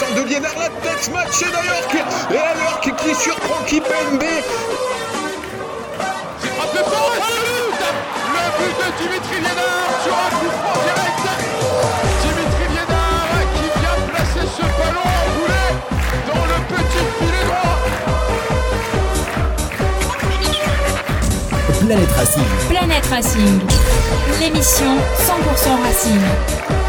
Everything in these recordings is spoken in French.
de Liénard, la tête matchée d'Ayork et Ayork qui surprend Kipembe. C'est frappé et c'est le but Le but de Dimitri Liénard sur un coup franc direct Dimitri Liénard qui vient placer ce ballon enroulé dans le petit filet droit Planète Racing. Planète Racing, l'émission 100% Racing.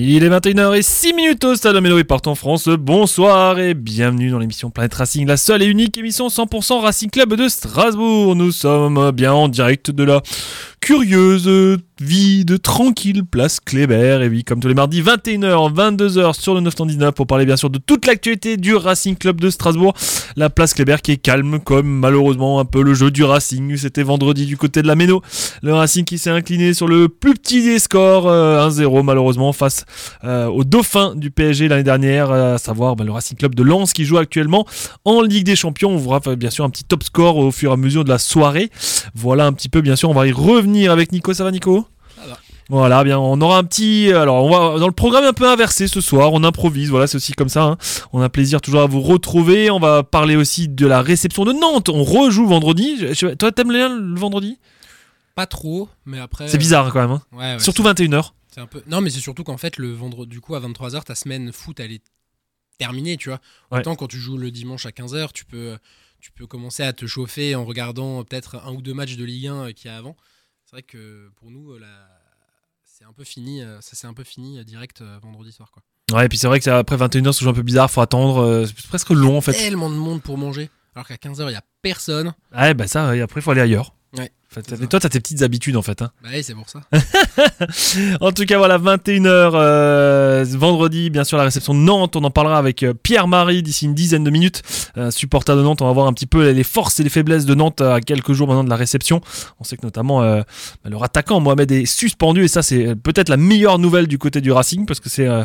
Il est 21h06 minutes au Stade Mélo et partout en France. Bonsoir et bienvenue dans l'émission Planète Racing, la seule et unique émission 100% Racing Club de Strasbourg. Nous sommes bien en direct de la curieuse vie de tranquille place Kléber. Et oui, comme tous les mardis, 21h, 22h sur le 919 pour parler bien sûr de toute l'actualité du Racing Club de Strasbourg. La place Kléber qui est calme comme malheureusement un peu le jeu du Racing. C'était vendredi du côté de la Méno. Le Racing qui s'est incliné sur le plus petit des scores, euh, 1-0 malheureusement face euh, au dauphin du PSG l'année dernière, euh, à savoir bah, le Racing Club de Lens qui joue actuellement en Ligue des Champions. On verra euh, bien sûr un petit top score au fur et à mesure de la soirée. Voilà un petit peu, bien sûr, on va y revenir avec Nico. Ça va Nico voilà, bien, on aura un petit. Alors, on va dans le programme un peu inversé ce soir. On improvise, voilà, c'est aussi comme ça. hein. On a plaisir toujours à vous retrouver. On va parler aussi de la réception de Nantes. On rejoue vendredi. Je- je- toi, t'aimes bien le vendredi? Pas trop, mais après. C'est bizarre quand même. hein. Ouais, ouais, Surtout c'est- 21h. C'est un peu. Non, mais c'est surtout qu'en fait, le vendredi, du coup, à 23h, ta semaine foot, elle est terminée, tu vois. Ouais. Autant quand tu joues le dimanche à 15h, tu peux, tu peux commencer à te chauffer en regardant peut-être un ou deux matchs de Ligue 1 qu'il y a avant. C'est vrai que pour nous, euh, c'est un peu fini. euh, Ça s'est un peu fini euh, direct vendredi soir, quoi. Ouais, et puis c'est vrai que c'est après 21h, c'est toujours un peu bizarre. Faut attendre. c'est presque long en fait. Tellement de monde pour manger, alors qu'à 15h, il y a personne. Ouais, bah ça, et après, il faut aller ailleurs. Ouais, En fait, c'est mais ça. toi, t'as tes petites habitudes en fait. hein. Bah oui, c'est pour ça. En tout cas, voilà, 21h euh, vendredi, bien sûr, la réception de Nantes. On en parlera avec euh, Pierre-Marie d'ici une dizaine de minutes. Euh, supporter de Nantes, on va voir un petit peu les forces et les faiblesses de Nantes à quelques jours maintenant de la réception. On sait que notamment euh, bah, leur attaquant Mohamed est suspendu et ça, c'est peut-être la meilleure nouvelle du côté du Racing parce que c'est euh,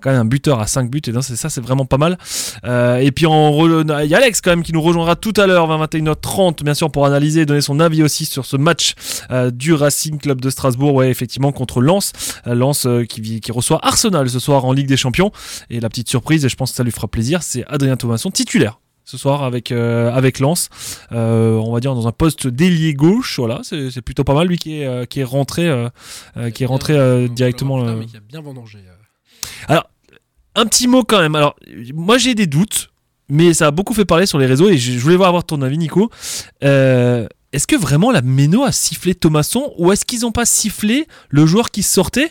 quand même un buteur à 5 buts et ça, c'est vraiment pas mal. Euh, et puis il y a Alex quand même qui nous rejoindra tout à l'heure, 21h30, bien sûr, pour analyser et donner son avis aussi sur ce match euh, du Racing Club de Strasbourg, ouais, effectivement, contre Lens. Euh, Lens euh, qui, reçoit Arsenal ce soir en Ligue des Champions. Et la petite surprise, et je pense que ça lui fera plaisir, c'est Adrien Thomasson titulaire ce soir avec euh, avec Lens Euh, on va dire dans un poste d'ailier gauche voilà c'est plutôt pas mal lui qui est euh, qui est rentré euh, qui est rentré directement tard, mais qui a bien vendangé. euh. un petit mot quand même. Alors, moi j'ai des doutes, mais ça a beaucoup fait parler sur les réseaux et je je voulais voir avoir ton avis, Nico. Est-ce que vraiment la Méno a sifflé Thomasson ou est-ce qu'ils n'ont pas sifflé le joueur qui sortait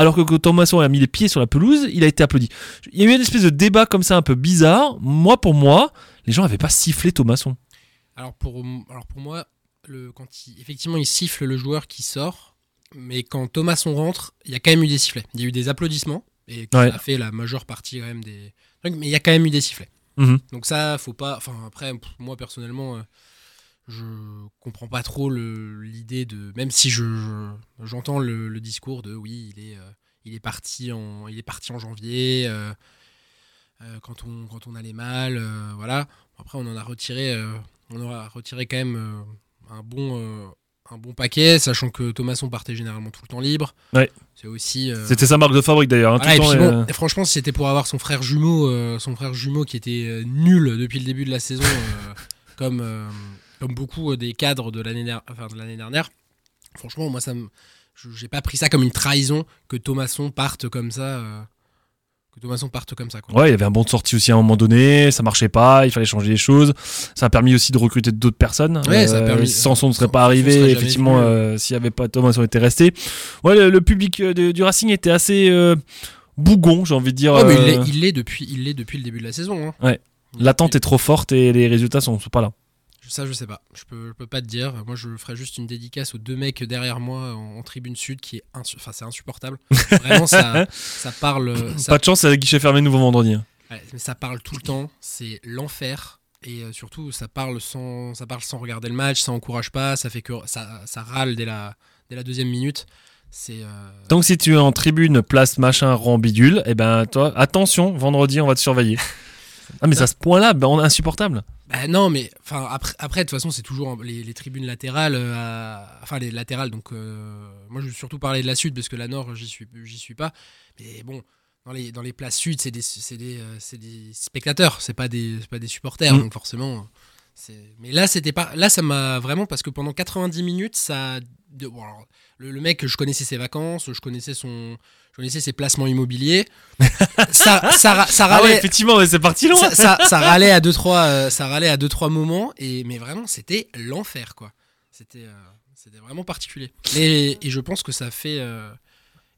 alors que quand Thomasson a mis les pieds sur la pelouse, il a été applaudi Il y a eu une espèce de débat comme ça un peu bizarre. Moi, pour moi, les gens n'avaient pas sifflé Thomasson. Alors pour, alors pour moi, le, quand il, effectivement il siffle le joueur qui sort, mais quand Thomasson rentre, il y a quand même eu des sifflets. Il y a eu des applaudissements, et qui Ouais. a fait la majeure partie quand même des mais il y a quand même eu des sifflets. Mhm. Donc ça, faut pas. Enfin après, moi personnellement, euh, je comprends pas trop l'idée de. Même si je je- j'entends le, le discours de oui, il est euh, il est parti en il est parti en janvier. euh, euh, quand on quand on allait mal, voilà. Après, on en a retiré, on aura retiré quand même un bon un bon paquet, sachant que Thomasson partait généralement tout le temps libre. Ouais. C'est aussi. C'était sa marque de fabrique d'ailleurs. hein, voilà, bon, franchement, si c'était pour avoir son frère jumeau, son frère jumeau qui était nul depuis le début de la saison, comme, comme beaucoup euh, des cadres de l'année der- enfin, de l'année dernière, franchement, moi, ça me, je- j'ai pas pris ça comme une trahison que Thomasson parte comme ça. euh, que Thomasson parte comme ça. Quoi. Ouais, il y avait un bon de sortie aussi à un moment donné, ça marchait pas, il fallait changer les choses. Ça a permis aussi de recruter d'autres personnes. Euh, Ouais, ça a permis- Sanson ne serait pas arrivé, effectivement, euh, s'il n'y avait pas Thomas, on était resté. Ouais, le, le public euh, de- du Racing était assez euh, bougon, j'ai envie de dire. Ouais, mais il euh, l'est- depuis, il depuis le début de la saison. hein. Ouais. L'attente est trop forte et les résultats sont, sont pas là. Ça, je sais pas. Je peux, je peux pas te dire. Moi, je ferai juste une dédicace aux deux mecs derrière moi en, en tribune sud qui est, insu- enfin, c'est insupportable. Vraiment, ça, ça parle. Ça, Pas de chance, c'est guichet fermé nouveau vendredi. hein. ouais, mais ça parle tout le temps. C'est l'enfer. Et euh, surtout, ça parle sans, ça parle sans regarder le match. Ça encourage pas. Ça fait que ça, ça râle dès la, dès la deuxième minute. C'est. euh, Donc si tu es en tribune, place, machin, rang, bidule, eh ben toi, attention, vendredi, on va te surveiller. Ah mais c'est à ce point-là, ben, on est insupportable. Bah non, mais enfin après, après de toute façon, c'est toujours les, les tribunes latérales, euh, enfin les latérales. Donc euh, moi, je veux surtout parler de la sud parce que la nord, j'y suis, j'y suis pas. Mais bon, dans les dans les places sud, c'est des des, euh, des spectateurs, c'est pas des pas des supporters. Mm. Donc forcément. Mais là, c'était pas. Là, ça m'a vraiment parce que pendant 90 minutes, ça. De- bon, alors, le, le mec, je connaissais ses vacances, je connaissais son, je connaissais ses placements immobiliers. ça, ça, Ah ouais, râlait effectivement, mais c'est parti loin. ça, ça, ça râlait à deux trois euh, ça râlait à deux trois moments et mais vraiment c'était l'enfer quoi c'était euh, c'était vraiment particulier et, et je pense que ça fait euh,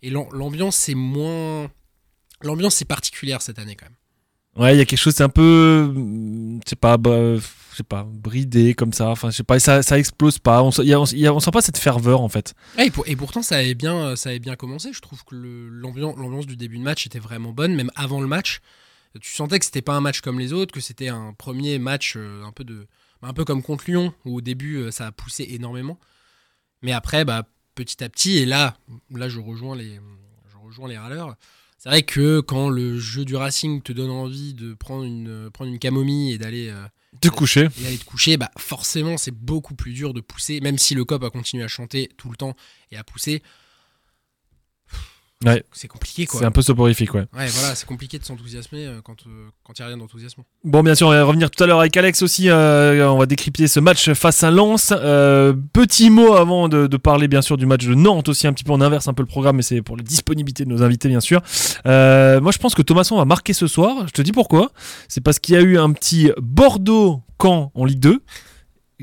et l'am- l'ambiance c'est moins l'ambiance c'est particulière cette année quand même Ouais, il y a quelque chose, c'est un peu, je sais pas, bah, pas, bridé comme ça. Enfin, je sais pas, ça, ça explose pas. On, sent- pas cette ferveur en fait. Et, et pourtant ça avait bien euh, ça avait bien commencé je trouve que l'ambiance du début de match était vraiment bonne même avant le match tu sentais que c'était pas un match comme les autres que c'était un premier match euh, un peu de un peu comme contre Lyon où au début euh, ça a poussé énormément mais après bah petit à petit et là là je rejoins les je rejoins les râleurs c'est vrai que quand le jeu du Racing te donne envie de prendre une prendre une camomille et d'aller De coucher. et aller te coucher, bah forcément c'est beaucoup plus dur de pousser, même si le cop a continué à chanter tout le temps et à pousser. Ouais. C'est compliqué quoi. C'est un peu soporifique, ouais. Ouais, voilà, c'est compliqué de s'enthousiasmer euh, quand il quand y a rien d'enthousiasmant. Bon, bien sûr, on va revenir tout à l'heure avec Alex aussi. euh, on va décrypter ce match face à Lens. Euh, petit mot avant de, de parler, bien sûr, du match de Nantes aussi. Un petit peu, on inverse un peu le programme, mais c'est pour la disponibilité de nos invités, bien sûr. Euh, moi, je pense que Thomasson va marquer ce soir. Je te dis pourquoi. C'est parce qu'il y a eu un petit Bordeaux-Caen en Ligue 2.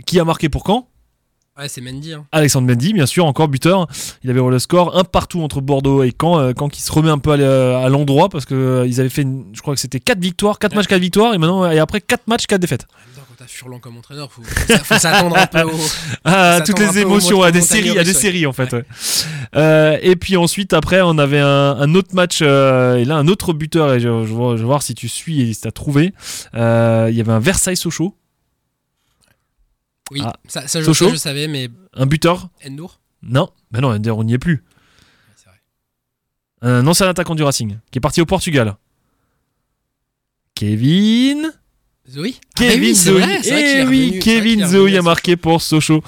Qui a marqué pour Caen? Ouais, c'est Mendy. Hein. Alexandre Mendy, bien sûr, encore buteur. Il avait le score un partout entre Bordeaux et Caen. euh, Caen qui se remet un peu à à l'endroit parce que euh, ils avaient fait, une- je crois que c'était 4 victoires, 4 Ouais. matchs, 4 victoires, et maintenant, et après 4 matchs, 4 défaites. Temps, quand t'as Furlan comme entraîneur, faut, faut s'a- faut s'attendre un peu au. Ah, Ça toutes les émotions, mot- à des séries, à des ouais. séries en fait. ouais. Euh, et puis ensuite, après, on avait un, un autre match, euh, et là, un autre buteur, et je, je vois- je vais voir si tu suis et si tu as trouvé. Euh, Il y avait un Versailles-Sochaux, Oui, Ah. ça, ça, je, Sochaux ça, je savais, mais un buteur Endour Non, ben non, on n'y est plus. C'est vrai. Un ancien attaquant du Racing, qui est parti au Portugal. Kevin Zoé Ah, bah Kevin oui, est oui, revenu- qu'il Kevin revenu a marqué pour Sochaux.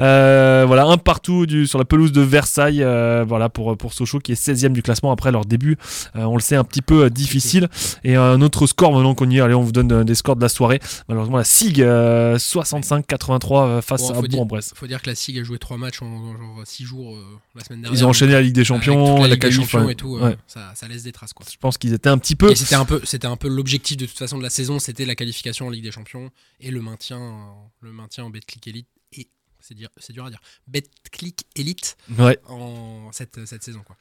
Euh, voilà, un partout du, sur la pelouse de Versailles. euh, voilà pour, pour Sochaux qui est 16e du classement après leur début. Euh, on le sait, un petit peu difficile. Et un autre score maintenant qu'on y est. Allez, on vous donne des scores de la soirée. Malheureusement, la SIG euh, 65-83 euh, face Bon, à Bourg-en-Bresse. Faut dire que la SIG a joué trois matchs en genre 6 jours la semaine dernière. Ils ont enchaîné la Ligue des Champions, la la Ligue des Champions et tout. Ouais. ça, ça laisse des traces quoi. Je pense qu'ils étaient un petit peu. C'était un peu, c'était un peu l'objectif de toute façon de la saison, c'était la qualification en Ligue des Champions et le maintien, en- le maintien en Betclic Elite et c'est dur, c'est dur à dire, Betclic Elite Ouais. en cette, cette saison quoi.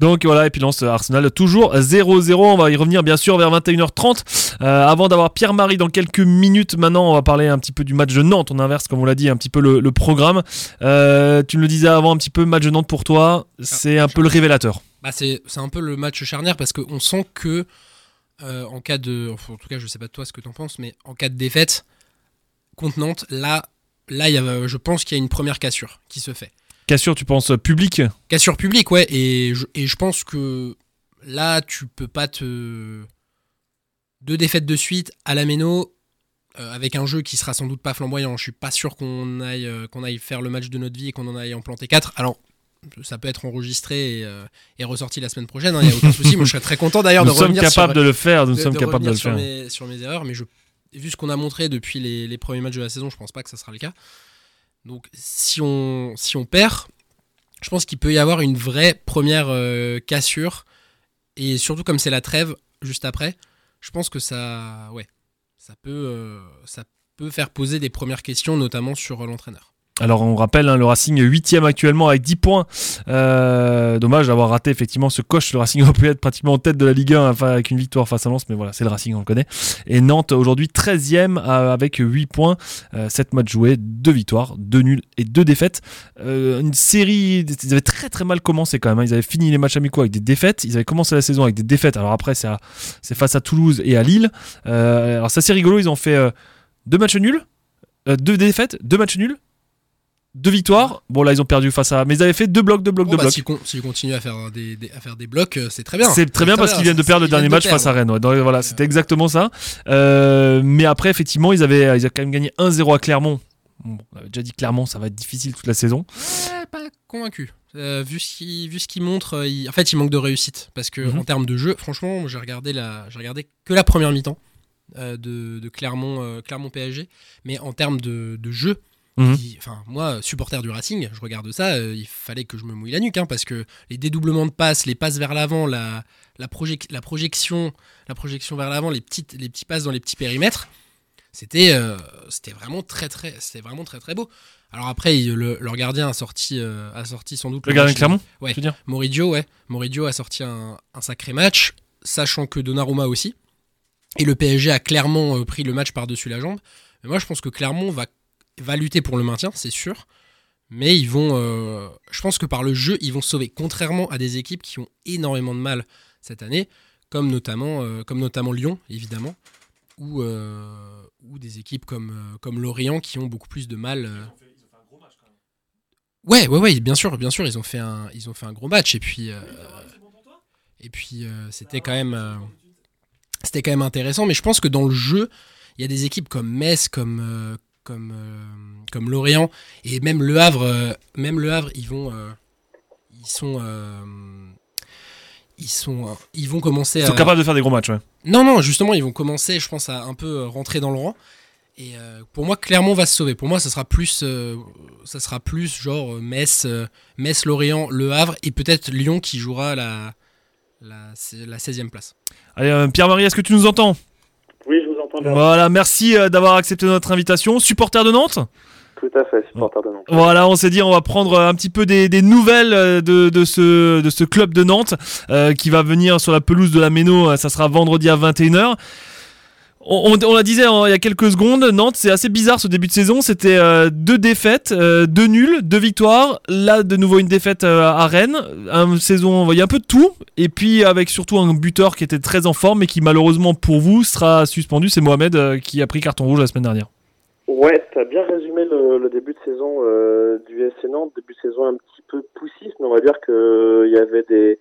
Donc voilà, et puis lance Arsenal toujours 0-0. On va y revenir bien sûr vers 21h30. Euh, avant d'avoir Pierre-Marie dans quelques minutes, maintenant on va parler un petit peu du match de Nantes. On inverse, comme on l'a dit, un petit peu le, le programme. Euh, tu me le disais avant, un petit peu, match de Nantes pour toi, c'est un peu le révélateur. Bah c'est, c'est un peu le match charnière parce qu'on sent que euh, en cas de, enfin, en tout cas je sais pas de toi ce que t'en penses, mais en cas de défaite contre Nantes, là, là y a, je pense qu'il y a une première cassure qui se fait. Cassure, tu penses public Cassure publique, ouais, et je, et je pense que là, tu peux pas te. Deux défaites de suite à la Méno, euh, avec un jeu qui sera sans doute pas flamboyant. Je suis pas sûr qu'on aille, euh, qu'on aille faire le match de notre vie et qu'on en aille en planter 4. Alors, ça peut être enregistré et, euh, et ressorti la semaine prochaine, il n'y a aucun souci. Moi, je serais très content d'ailleurs de Nous sommes revenir capables de le faire, nous de- sommes de capables de revenir le sur faire. mes, sur mes erreurs, mais je, vu ce qu'on a montré depuis les, les premiers matchs de la saison, je pense pas que ça sera le cas. Donc si on, si on perd, je pense qu'il peut y avoir une vraie première euh, cassure. Et surtout comme c'est la trêve juste après, je pense que ça, ouais, ça peut, euh, ça peut faire poser des premières questions, notamment sur l'entraîneur. Alors on rappelle hein, le Racing 8ème actuellement avec 10 points. Euh, dommage d'avoir raté effectivement ce coche. Le Racing aurait pu être pratiquement en tête de la Ligue 1 enfin, avec une victoire face à Lens, mais voilà, c'est le Racing, on le connaît. Et Nantes aujourd'hui 13ème euh, avec 8 points, 7 matchs joués, 2 victoires, 2 nuls et 2 défaites. une série, ils avaient très très mal commencé quand même. Hein. Ils avaient fini les matchs amicaux avec des défaites. Ils avaient commencé la saison avec des défaites. Alors après c'est, c'est face à Toulouse et à Lille. alors ça c'est rigolo, ils ont fait 2 matchs nuls, 2 défaites, 2 matchs nuls deux victoires. Bon, là, ils ont perdu face à. Mais ils avaient fait deux blocs, deux blocs, deux bah, blocs. S'ils continuent à faire des, à faire des blocs, euh, c'est très bien. C'est très bien parce qu'ils viennent de perdre le dernier match face à Rennes. voilà, c'était exactement ça. Euh, mais après, effectivement, ils avaient, ils avaient quand même gagné 1-0 à Clermont. on avait déjà dit Clermont, ça va être difficile toute la saison. Ouais, pas convaincu. Euh, vu ce qu'il qu montre, en fait, il manque de réussite parce que mhm. en termes de jeu, franchement, j'ai regardé la, regardé que la première mi-temps de, Clermont, Clermont PSG, mais en termes de, de jeu, Mhm. moi, supporter du Racing, je regarde ça, euh, il fallait que je me mouille la nuque, hein, parce que les dédoublements de passes, les passes vers l'avant, la, la, la, projection, la projection vers l'avant, les, petites, les petits passes dans les petits périmètres, c'était euh, c'était vraiment très très c'était vraiment très très beau. Alors après, le, leur gardien a sorti, euh, a sorti sans doute le, gardien Clermont. Ouais, Moridio, ouais, Moridio a sorti un, un, sacré match, sachant que Donnarumma aussi. Et le PSG a clairement pris le match par dessus la jambe. Mais moi, je pense que Clermont va va lutter pour le maintien, c'est sûr. Mais ils vont, euh, je pense que par le jeu, ils vont sauver. Contrairement à des équipes qui ont énormément de mal cette année, comme notamment, euh, comme notamment Lyon, évidemment, ou, euh, ou des équipes comme, comme Lorient qui ont beaucoup plus de mal. Ouais, ouais, ouais, bien sûr, bien sûr, ils ont fait un, ils ont fait un gros match et puis, et puis c'était quand même, c'était quand même intéressant. Mais je pense que dans le jeu, il y a des équipes comme Metz, comme comme, euh, comme Lorient et même Le Havre, euh, même Le Havre, ils vont, euh, ils sont, ils sont, ils vont commencer. Ils sont capables de faire des gros matchs, ouais. Non, non, justement, ils vont commencer, je pense, à un peu rentrer dans le rang. Et pour moi, Clermont va se sauver. Pour moi, ça sera plus, ça sera plus genre Metz, Metz, Lorient, Le Havre et peut-être Lyon qui jouera la, la, la 16e place. Allez, Pierre-Marie, est-ce que tu nous entends? Voilà, merci euh, d'avoir accepté notre invitation. Supporter de Nantes tout à fait, supporter de Nantes. Voilà, on s'est dit on va prendre un petit peu des, nouvelles euh, de, de, ce, de ce club de Nantes euh, qui va venir sur la pelouse de la Méno, ça sera vendredi à 21h. On, la disait hein, il y a quelques secondes, Nantes, c'est assez bizarre ce début de saison. C'était euh, deux défaites, euh, deux nuls, deux victoires. Là, de nouveau une défaite euh, à Rennes. Une saison, il y a un peu de tout. Et puis avec surtout un buteur qui était très en forme et qui malheureusement pour vous sera suspendu. C'est Mohamed qui a pris carton rouge la semaine dernière. Ouais, tu as bien résumé le, début de saison du SC Nantes. Début de saison un petit peu poussif, mais on va dire qu'il y avait des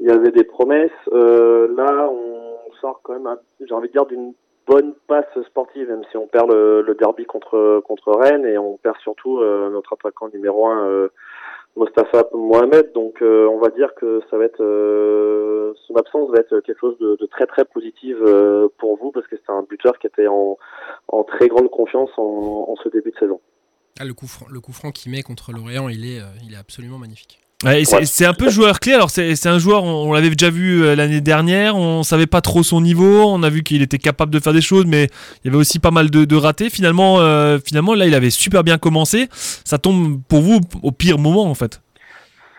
il y avait des promesses. là, on sort quand même, j'ai envie de dire, d'une bonne passe sportive, même si on perd le, derby contre contre Rennes et on perd surtout euh, notre attaquant numéro un euh, Mostafa Mohamed. Donc euh, on va dire que ça va être son absence va être quelque chose de, très très positif pour vous parce que c'est un buteur qui était en, en très grande confiance en, en ce début de saison. Ah, le coup franc, franc qu'il met contre l'Orient, il est il est absolument magnifique c'est un peu joueur clé. Alors c'est un joueur, on, l'avait déjà vu euh, l'année dernière. On savait pas trop son niveau. On a vu qu'il était capable de faire des choses, mais il y avait aussi pas mal de, ratés. Finalement, euh, finalement, là, il avait super bien commencé. Ça tombe pour vous au pire moment, en fait.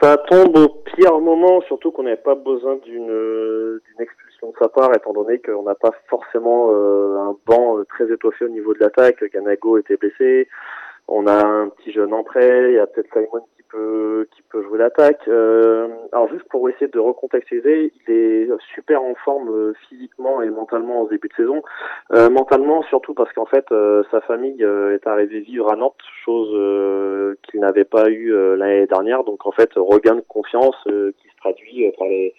Ça tombe au pire moment, surtout qu'on n'avait pas besoin d'une expulsion de sa part, étant donné qu'on n'a pas forcément euh, un banc très étoffé au niveau de l'attaque. Ganago était blessé. On a un petit jeune en prêt. Il y a peut-être Simon qui peut jouer l'attaque. Euh, alors juste pour essayer de recontextualiser, il est super en forme euh, physiquement et mentalement au début de saison. Euh, mentalement surtout parce qu'en fait euh, sa famille est arrivée vivre à Nantes, chose qu'il n'avait pas eu l'année dernière. Donc en fait regain de confiance qui se traduit par les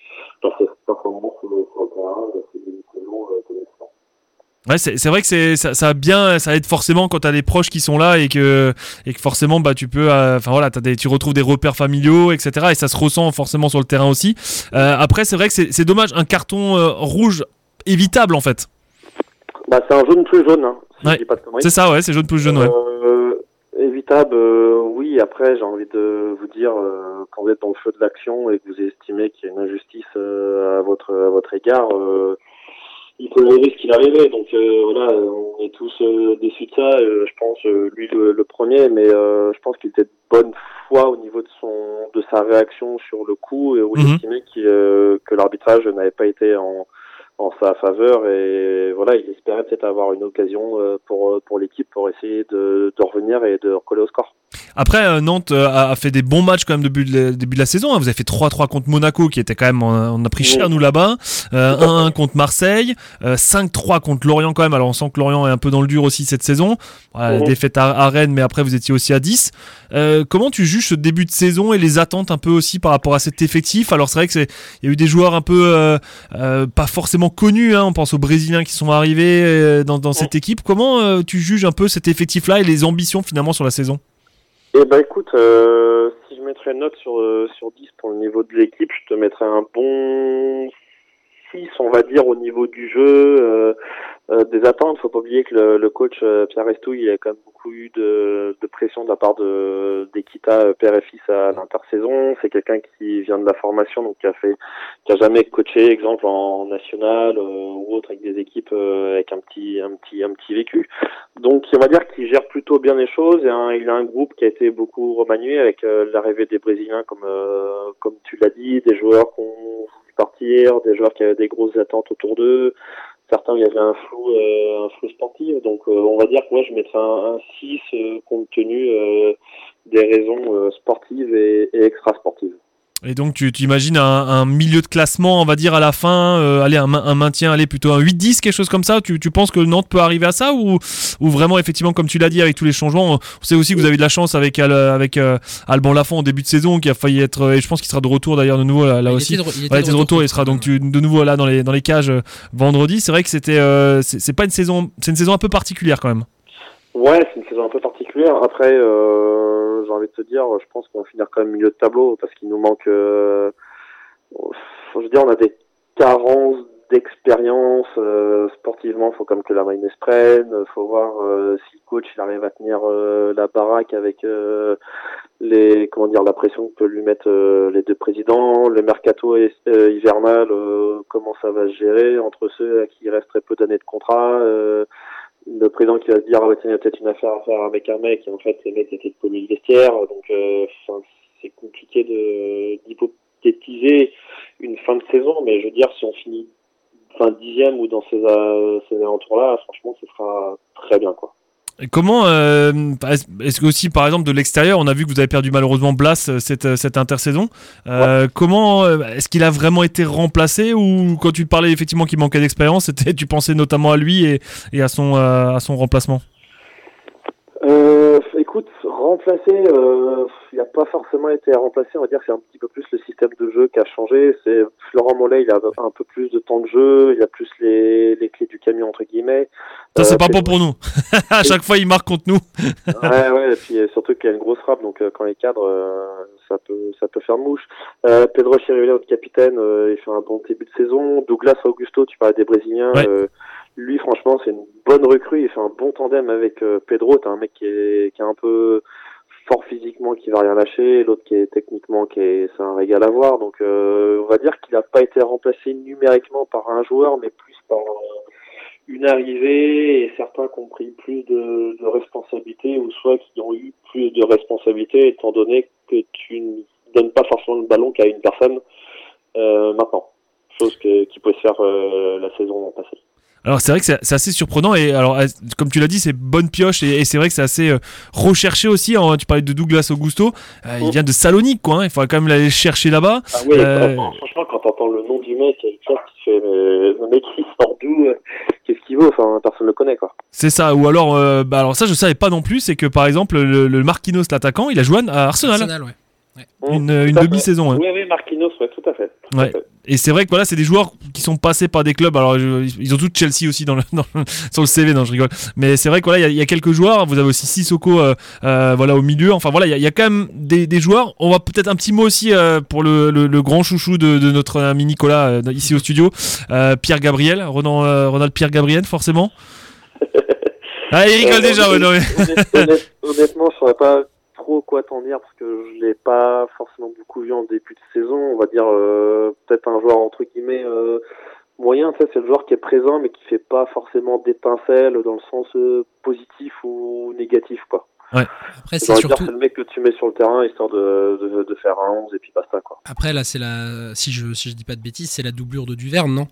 ses performances sur le Ouais, c'est vrai que c'est ça, ça, bien, ça aide forcément quand t'as des proches qui sont là et que et que forcément bah tu peux, euh, enfin voilà, as des, tu retrouves des repères familiaux, etc. Et ça se ressent forcément sur le terrain aussi. Euh, après, c'est vrai que c'est dommage, un carton euh, rouge évitable en fait. Bah c'est un jaune plus jaune. Hein, ouais. c'est ça, ouais, c'est jaune plus jaune. Ouais. évitable, oui. Après, j'ai envie de vous dire, quand vous êtes dans le feu de l'action et que vous estimez qu'il y a une injustice à votre à votre égard il peut arriver ce qu'il arrivait. Donc euh, voilà, on est tous euh, déçus de ça. euh, je pense euh, lui le, le premier, mais euh, je pense qu'il était de bonne foi au niveau de son de sa réaction sur le coup et où il Mhm. estimait euh, que l'arbitrage n'avait pas été en en sa faveur et voilà il espérait peut-être avoir une occasion pour pour l'équipe pour essayer de, de revenir et de recoller au score. Après, euh, Nantes euh, a, a fait des bons matchs quand même depuis le début de la saison. hein. Vous avez fait 3-3 contre Monaco, qui était quand même, on a, on a pris cher nous là-bas. Euh, 1-1 contre Marseille, euh, 5-3 contre Lorient quand même. Alors on sent que Lorient est un peu dans le dur aussi cette saison. Voilà. Défaite à, à Rennes, mais après vous étiez aussi à 10. Euh, comment tu juges ce début de saison et les attentes un peu aussi par rapport à cet effectif? Alors c'est vrai que c'est, il y a eu des joueurs un peu euh, euh, pas forcément connus. Hein. On pense aux Brésiliens qui sont arrivés euh, dans, dans cette équipe. Comment euh, tu juges un peu cet effectif-là et les ambitions finalement sur la saison? Eh ben écoute, euh, si je mettrais une note sur, euh, sur 10 pour le niveau de l'équipe, je te mettrais un bon 6, on va dire, au niveau du jeu, euh, euh, des attentes. Faut pas oublier que le, le coach euh, Pierre Estouille, il a quand même beaucoup eu de, de pression de la part de d'Equita, euh, père et fils à l'intersaison. C'est quelqu'un qui vient de la formation, donc qui a fait, qui a jamais coaché, exemple en national euh, ou autre avec des équipes euh, avec un petit, un petit, un petit vécu. Donc, on va dire qu'il gère plutôt bien les choses. Et il a un groupe qui a été beaucoup remanié avec euh, l'arrivée des Brésiliens, comme comme tu l'as dit, des joueurs qui ont partir, des joueurs qui avaient des grosses attentes autour d'eux. Certains, il y avait un flou, euh, un flou sportif. Donc, euh, on va dire que ouais, je mettrais un, un 6 euh, compte tenu euh, des raisons euh, sportives et, et extra-sportives. Et donc tu, tu imagines un, un milieu de classement, on va dire à la fin, euh, aller un, ma- un maintien, aller plutôt un 8-10, quelque chose comme ça. Tu, tu penses que Nantes peut arriver à ça ou, ou vraiment effectivement comme tu l'as dit avec tous les changements, on sait aussi que vous avez de la chance avec avec euh, Alban Lafont au début de saison qui a failli être et je pense qu'il sera de retour d'ailleurs de nouveau là, là Il aussi. était de re- il était Ouais, de était de retour, il sera donc tu- de nouveau là dans les dans les cages euh, vendredi. C'est vrai que c'était euh, c'est c'est pas une saison, c'est une saison un peu particulière quand même. Ouais, c'est une saison un peu particulière. Après, euh, j'ai envie de te dire, je pense qu'on va finir quand même milieu de tableau parce qu'il nous manque. Euh, je veux dire, on a des carences d'expérience euh, sportivement. Faut comme que la Marine se prenne. Faut voir euh, si le coach arrive à tenir euh, la baraque avec les comment dire la pression que peut lui mettre les deux présidents. Le mercato hivernal, comment ça va se gérer entre ceux à qui il reste très peu d'années de contrat. Le président qui va se dire ah ouais, tiens, il y a peut-être une affaire à faire avec un mec et en fait les mecs étaient de le vestiaire donc euh, enfin, c'est compliqué de d'hypothétiser une fin de saison mais je veux dire si on finit fin dixième ou dans ces, euh, ces alentours là franchement ce sera très bien quoi comment euh, est-ce que aussi par exemple de l'extérieur, on a vu que vous avez perdu malheureusement Blas euh, cette, euh, cette intersaison. Euh, Comment euh, est-ce qu'il a vraiment été remplacé ou quand tu parlais effectivement qu'il manquait d'expérience, c'était tu pensais notamment à lui et, et à son euh, à son remplacement? Euh, remplacer, euh, il n'a pas forcément été remplacé. On va dire que c'est un petit peu plus le système de jeu qui a changé. C'est Florent Mollet, il a un peu plus de temps de jeu, il a plus les, les clés du camion entre guillemets. Ça c'est Euh, pas bon pour nous. à chaque fois il marque contre nous. ouais, ouais, et puis euh, surtout qu'il y a une grosse frappe, donc euh, quand les cadres, euh, ça peut, ça peut faire mouche. Euh, Pedro Chirivella, notre capitaine, il fait un bon début de saison. Douglas Augusto, tu parlais des Brésiliens. Ouais. Lui, franchement, c'est une bonne recrue. Il fait un bon tandem avec euh, Pedro. T'as un mec qui est, qui est un peu fort physiquement, qui va rien lâcher. L'autre qui est techniquement, qui est, c'est un régal à voir. Donc, euh, on va dire qu'il n'a pas été remplacé numériquement par un joueur, mais plus par une arrivée et certains qui ont pris plus de, de responsabilités ou soit qui ont eu plus de responsabilités étant donné que tu ne donnes pas forcément le ballon qu'à une personne euh, maintenant. Chose que, qui pouvait se faire la saison passée. Alors c'est vrai que c'est assez surprenant et alors euh, comme tu l'as dit c'est bonne pioche et, et c'est vrai que c'est assez euh, recherché aussi. hein. tu parlais de Douglas Augusto, euh, il Mm. vient de Salonique quoi. hein. il faudrait quand même l'aller le chercher là-bas. Ah oui, Euh, franchement, quand t'entends le nom du mec, classe qui fait, mais le mec il sort d'où euh, Qu'est-ce qu'il vaut? Enfin, personne ne le connaît quoi. C'est ça. Ou alors, euh, bah alors ça je savais pas non plus, c'est que par exemple le, le Marquinhos l'attaquant, il a joué à Arsenal, Arsenal, ouais. Une, demi-saison. hein. Oui, oui, Marquinhos, ouais, tout à fait. tout à Ouais. fait. Et c'est vrai que voilà, c'est des joueurs qui sont passés par des clubs. Alors je- ils ont tous Chelsea aussi dans le, dans le- sur le CV, non je rigole. Mais c'est vrai que voilà, il y a- il y, a quelques joueurs. Vous avez aussi Sissoko, euh, euh, voilà au milieu. Enfin voilà, il y, a- il y a quand même des, des joueurs. On va peut-être un petit mot aussi euh, pour le, le, le grand chouchou de, de notre ami Nicolas euh, ici au studio, euh, Pierre Gabriel, Ronald, euh, Ronald Pierre Gabriel forcément. Ah, il rigole Euh, déjà. ouais, non, mais- honnête- honnête- honnêtement, je saurais pas trop quoi t'en dire parce que je l'ai pas forcément beaucoup vu en début de saison. On va dire euh, peut-être un joueur entre guillemets euh, moyen, tu sais, c'est le joueur qui est présent mais qui fait pas forcément d'étincelles dans le sens euh, positif ou négatif, quoi. Après, C'est c'est surtout. c'est le mec que tu mets sur le terrain histoire de, de, de faire un 11 et puis basta, quoi. Après, là, c'est la. Si je, si je dis pas de bêtises, c'est la doublure de Duverne, non?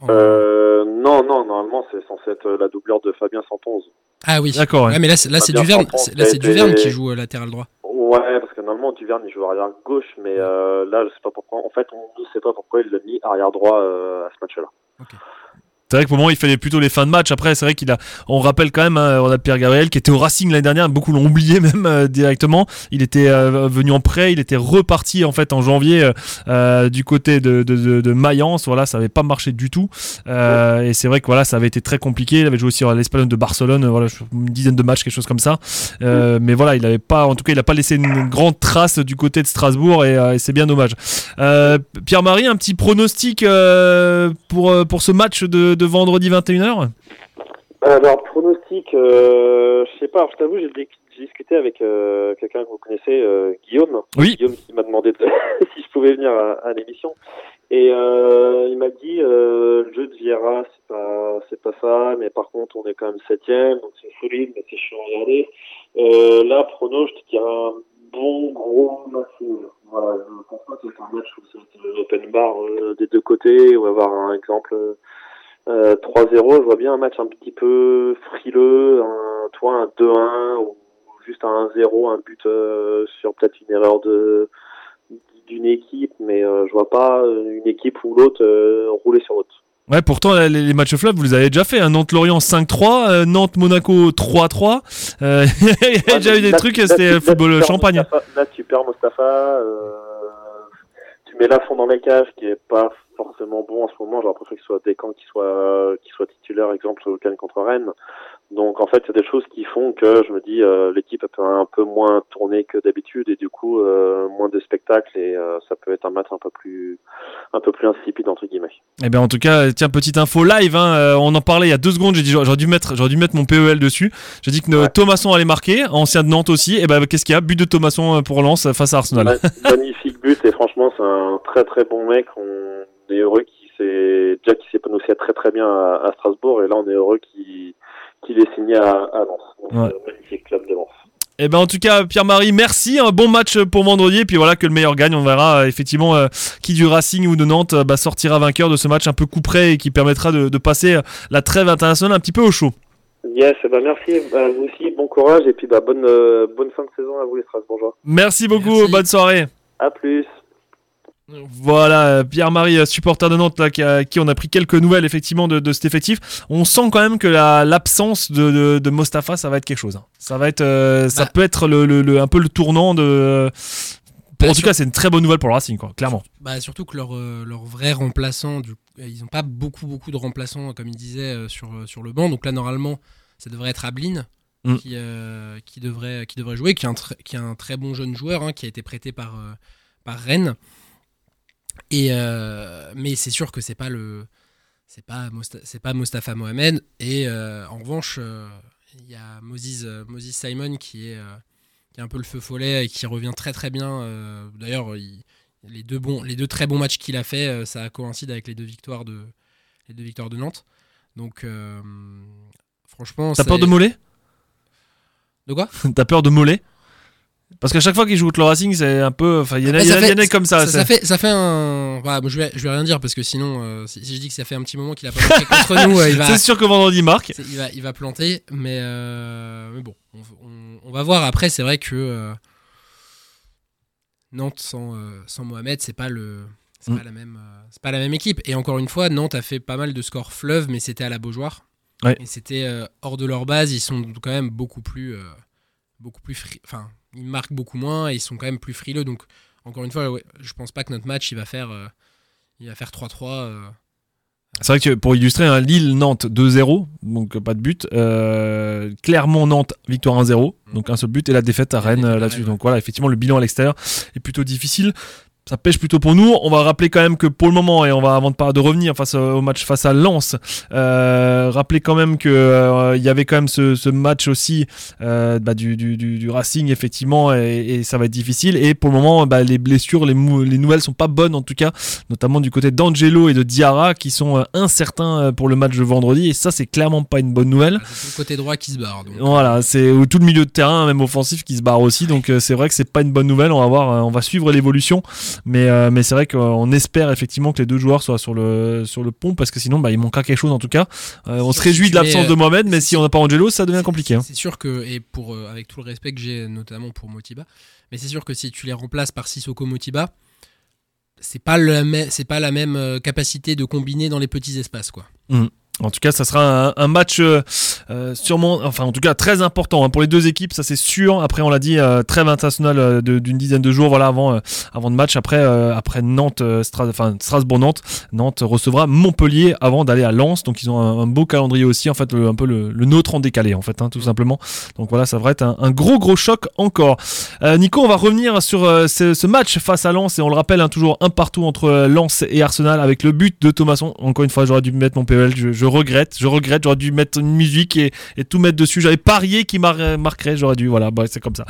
En- Euh, non, non, normalement, c'est censé être la doublure de Fabien 111. Ah oui. D'accord, ouais. Ouais, mais là, c'est, là, c'est Fabien Duverne, là, c'est Duverne qui joue euh, latéral droit. Ouais, parce que normalement, Duverne, il joue arrière gauche, mais euh, là, je sais pas pourquoi. En fait, on ne sait pas pourquoi il l'a mis arrière droit euh, à ce match-là. C'est vrai que pour le moment, il fait plutôt les fins de match. Après, c'est vrai qu'il a. On rappelle quand même, hein, on a Pierre Gabriel qui était au Racing l'année dernière. Beaucoup l'ont oublié même euh, directement. Il était euh, venu en prêt. Il était reparti en fait en janvier euh, euh, du côté de, de, de, de Mayence. Voilà, ça avait pas marché du tout. Euh, et c'est vrai que voilà, ça avait été très compliqué. Il avait joué aussi à l'Espagnol de Barcelone. Voilà, une dizaine de matchs, quelque chose comme ça. Euh, mais voilà, il avait pas. En tout cas, il a pas laissé une grande trace du côté de Strasbourg et, euh, et c'est bien dommage. Euh, Pierre-Marie, un petit pronostic euh, pour, pour ce match de, de vendredi 21h Alors, pronostic, euh, je sais pas, je t'avoue, j'ai discuté avec euh, quelqu'un que vous connaissez, euh, Guillaume. Oui. Guillaume qui m'a demandé de- si je pouvais venir à, à l'émission. Et il m'a dit, le jeu de Vieira, c'est pas, c'est pas ça, mais par contre, on est quand même septième, donc c'est solide, mais c'est chiant à regarder. Là, prono, je te dirais un bon gros match. nul. Voilà, je pense pas que c'est un match où c'est open bar euh, des deux côtés, ou avoir un exemple euh, euh, 3-0, je vois bien un match un petit peu frileux, un, toi un 2-1 ou juste un 1-0, un but euh, sur peut-être une erreur de d'une équipe, mais euh, je vois pas euh, une équipe ou l'autre euh, rouler sur l'autre. Ouais, pourtant, les, les matchs fleuves, vous les avez déjà fait. Hein. Nantes-Lorient 5-3, euh, Nantes-Monaco 3-3. Euh, Il y a déjà eu des trucs, c'était football champagne. Mostafa- là, tu perds Mostafa, euh, tu mets Lafond dans les cages, qui est pas forcément bon en ce moment. J'ai l'impression qu'il soit Descamps qui soit, qui soit titulaire, exemple, au week-end contre Rennes. Donc, en fait, c'est des choses qui font que je me dis, euh, l'équipe peut un peu moins tourner que d'habitude et du coup, euh, moins de spectacles et euh, ça peut être un match un peu plus, un peu plus insipide, entre guillemets. Eh bien, en tout cas, tiens, petite info live. Hein, euh, on en parlait il y a deux secondes. J'ai dit, j'aurais dû mettre, j'aurais dû mettre mon PEL dessus. J'ai dit que Ouais. Thomasson allait marquer, ancien de Nantes aussi. Et ben, qu'est-ce qu'il y a? But de Thomasson euh, pour Lens face à Arsenal. Ma- Magnifique but et franchement c'est un très très bon mec. On est heureux qu'il s'est déjà qu'il s'épanouissait très très bien à, à Strasbourg et là on est heureux qu'il qu'il est signé à, à Lens. Donc, Ouais. euh, magnifique club de Lens. Eh ben en tout cas Pierre-Marie, merci, un bon match pour vendredi et puis voilà que le meilleur gagne, on verra euh, effectivement euh, qui du Racing ou de Nantes bah, sortira vainqueur de ce match un peu couperé et qui permettra de, de passer la trêve internationale un petit peu au chaud. Yes, ben merci à vous aussi, bon courage et puis bah bonne euh, bonne fin de saison à vous les Strasbourgeois. Merci beaucoup, Merci. bonne soirée. À plus. Voilà, euh, Pierre-Marie, euh, supporter de Nantes, là, qui, a- qui on a pris quelques nouvelles effectivement de, de cet effectif. On sent quand même que la- l'absence de, de, de Mostafa, ça va être quelque chose. hein. Ça va être, euh, ça Bah. peut être le, le- le- un peu le tournant de. Bah, en tout sur- cas, c'est une très bonne nouvelle pour le Racing, quoi, clairement. Bah, surtout que leur, euh, leur vrai remplaçant, du, ils n'ont pas beaucoup, beaucoup de remplaçants, comme il disait, euh, sur, sur le banc. Donc là, normalement, ça devrait être Ablin Mm. qui, qui, devrait, qui devrait jouer, qui est un, tr- qui est un très bon jeune joueur, hein, qui a été prêté par, par Rennes. Et, euh, mais c'est sûr que c'est pas le. C'est pas, c'est pas Mostafa Mohamed. Et euh, en revanche, euh, il y a Moses, Moses Simon qui est, qui est un peu le feu follet et qui revient très très bien. D'ailleurs, il- les deux bons, les deux très bons matchs qu'il a fait, ça coïncide avec les deux victoires de, les deux victoires de Nantes. Donc, euh, franchement, T'as peur de Mollet? De quoi? T'as peur de Mollet? Parce qu'à chaque fois qu'il joue contre le Racing, c'est un peu. Enfin, il y en a, y y comme ça. ça, fait, ça fait un. Moi, je, vais, je vais rien dire parce que sinon, euh, si, si je dis que ça fait un petit moment qu'il a pas marqué contre nous, euh, il va, C'est sûr que vendredi marque. il va, il va planter. Mais, euh, mais bon, on, on- on va voir. Après, c'est vrai que Nantes sans, sans Mohamed, c'est pas le. C'est Mm. pas, la même, c'est pas la même équipe. Et encore une fois, Nantes a fait pas mal de scores fleuves, mais c'était à la Beaujoire. Ouais. Et c'était hors de leur base. Ils sont quand même beaucoup plus. beaucoup plus Enfin, ils marquent beaucoup moins et ils sont quand même plus frileux. Donc, encore une fois, ouais, je pense pas que notre match, il va faire, euh, il va faire 3-3. euh. C'est vrai que pour illustrer, un Lille-Nantes 2-0, donc euh, pas de but. Euh, Clermont-Nantes, victoire 1-0, donc un seul but, et la défaite à Rennes euh, là-dessus. Donc voilà, effectivement, le bilan à l'extérieur est plutôt difficile. Ça pêche plutôt pour nous. On va rappeler quand même que pour le moment, et on va avant de, revenir face au match face à Lens, euh, rappeler quand même que euh, il y avait quand même ce, ce match aussi euh, bah, du, du, du, du Racing effectivement, et, et ça va être difficile. Et pour le moment, bah, les blessures, les, les nouvelles sont pas bonnes en tout cas, notamment du côté d'Angelo et de Diarra qui sont euh, incertains euh, pour le match de vendredi. Et ça, c'est clairement pas une bonne nouvelle. Le côté droit qui se barre. donc. Voilà, c'est ou tout le milieu de terrain, même offensif, qui se barre aussi. Donc euh, c'est vrai que c'est pas une bonne nouvelle. On va voir, euh, on va suivre l'évolution, mais euh, mais c'est vrai qu'on espère effectivement que les deux joueurs soient sur le sur le pont parce que sinon bah il manquera quelque chose en tout cas. Euh, on se réjouit de l'absence de Mohamed, mais si- on n'a pas Angelo, ça devient compliqué. hein. C'est sûr que, et pour, euh, avec tout le respect que j'ai notamment pour Motiba, mais c'est sûr que si tu les remplaces par Sissoko Motiba, c'est pas, le c'est pas la même capacité de combiner dans les petits espaces. quoi. En tout cas, ça sera un, match euh, euh, sûrement, enfin en tout cas très important hein, pour les deux équipes, ça c'est sûr. Après, on l'a dit, euh, trêve internationale d'une dizaine de jours, voilà avant, euh, avant de match. Après, après Nantes, Stras- enfin Strasbourg-Nantes, Nantes recevra Montpellier avant d'aller à Lens. Donc ils ont un, beau calendrier aussi, en fait, un peu le, nôtre en décalé, en fait, hein, tout simplement. Donc voilà, ça va être un, gros gros choc encore. Nico, on va revenir sur ce, match face à Lens et on le rappelle, hein, toujours un partout entre Lens et Arsenal avec le but de Thomasson. Encore une fois, j'aurais dû mettre mon PL, je, je regrette, je regrette, j'aurais dû mettre une musique et, tout mettre dessus. J'avais parié qui mar- marquerait, j'aurais dû, voilà, c'est comme ça.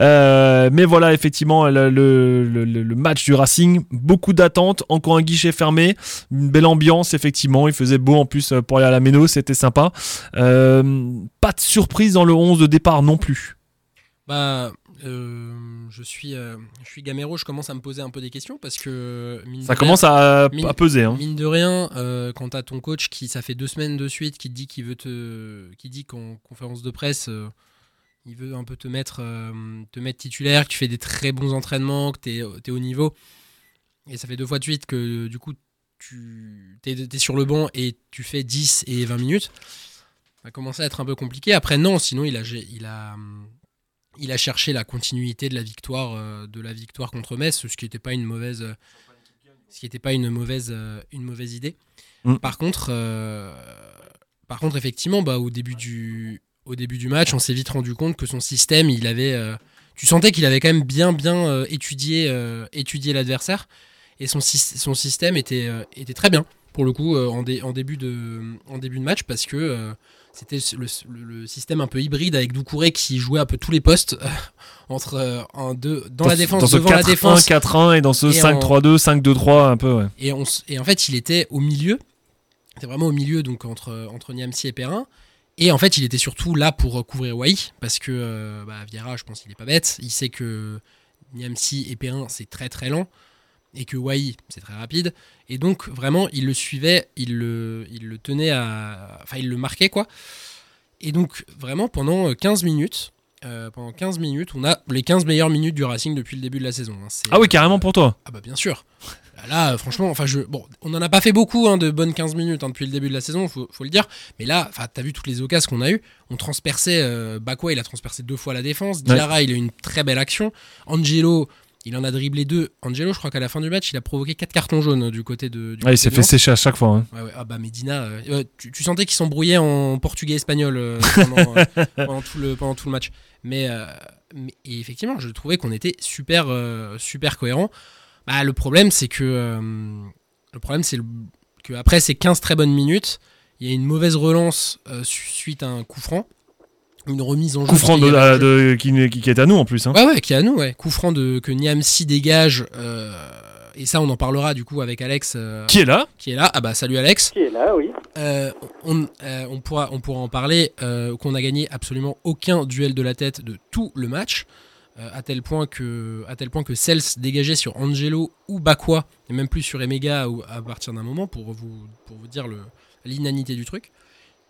Euh, mais voilà, effectivement, le, match du Racing, beaucoup d'attentes, encore un guichet fermé, une belle ambiance, effectivement. Il faisait beau en plus pour aller à la Méno, c'était sympa. Euh, pas de surprise dans le 11 de départ non plus. Bah, euh, je suis, euh, je suis Gamero, je commence à me poser un peu des questions parce que mine Ça de commence à, mine- à peser. Hein. Mine de rien, euh, quand t'as ton coach qui, ça fait deux semaines de suite, qui te dit qu'il veut te, qui dit qu'en conférence de presse, euh, il veut un peu te mettre, euh, te mettre titulaire, que tu fais des très bons entraînements, que t'es, es au niveau. Et ça fait deux fois de suite que du coup, tu t'es, t'es sur le banc et tu fais 10 et 20 minutes. Ça va commencer à être un peu compliqué. Après, non, sinon, il a, il a, il a cherché la continuité de la victoire, euh, de la victoire contre Metz, ce qui n'était pas une mauvaise, euh, ce qui n'était pas une mauvaise, euh, une mauvaise idée. Mm. Par contre, euh, par contre, effectivement, bah, au début du, au début du match, on s'est vite rendu compte que son système, il avait, euh, tu sentais qu'il avait quand même bien, bien euh, étudié, étudié l'adversaire, et son, son système était, était très bien pour le coup en, dé- en début de, en début de match parce que c'était le, le- le système un peu hybride avec Doucouré qui jouait un peu tous les postes entre euh, en deux, dans, la ce- défense, dans ce devant la 4-1, défense 4-1 et dans ce Et 5-3-2, 5-2-3, un peu, ouais. et, on, et en fait, il était au milieu. C'était vraiment au milieu, donc entre, entre Niamsi et Perrin. Et en fait, il était surtout là pour euh, couvrir Wai, parce que euh, bah, Vieira, je pense qu'il est pas bête. Il sait que Niamsi et Perrin, c'est très très lent, et que Wai, c'est très rapide. Et donc, vraiment, il le suivait, il le, il le tenait à. Enfin, il le marquait, quoi. Et donc, vraiment, pendant euh, 15 minutes, euh, pendant 15 minutes, on a les 15 meilleures minutes du Racing depuis le début de la saison. hein. Ah oui, euh, carrément pour toi. ah bah bien sûr. Là, euh, franchement, enfin je, bon, on n'en a pas fait beaucoup hein, de bonnes 15 minutes hein, depuis le début de la saison, faut, faut le dire. Mais là, t'as vu toutes les occasions qu'on a eues. On transperçait. Euh, Bakwa, il a transpercé deux fois la défense. Diarra, il a eu une très belle action. Angelo, il en a dribblé deux. Angelo, je crois qu'à la fin du match, il a provoqué quatre cartons jaunes euh, du côté de. Du Ah, il s'est fait sécher à chaque fois. hein. Ouais, ouais. Ah bah Medina, euh, tu, tu sentais qu'il s'embrouillait en portugais-espagnol euh, pendant, pendant tout le, pendant tout le match. Mais, effectivement, je trouvais qu'on était super, super cohérent. Bah, le problème, c'est que le problème, c'est que après ces 15 très bonnes minutes, il y a une mauvaise relance su- suite à un coup franc, une remise en jeu. Coup franc de, est- la- de- qui, qui- qui est à nous en plus. hein. Ouais, ouais, qui est à nous, ouais. Coup franc de, que Niamsi dégage. euh, et ça, on en parlera du coup avec Alex. euh, Qui est là qui est là. Ah bah, salut Alex. Qui est là, oui. Euh, on, euh, on, pourra, on pourra en parler, euh, qu'on a gagné absolument aucun duel de la tête de tout le match, euh, à, tel point que, à tel point que Cels dégageait sur Angelo ou Bakwa, et même plus sur Emega ou- à partir d'un moment, pour vous, pour vous dire le- l'inanité du truc.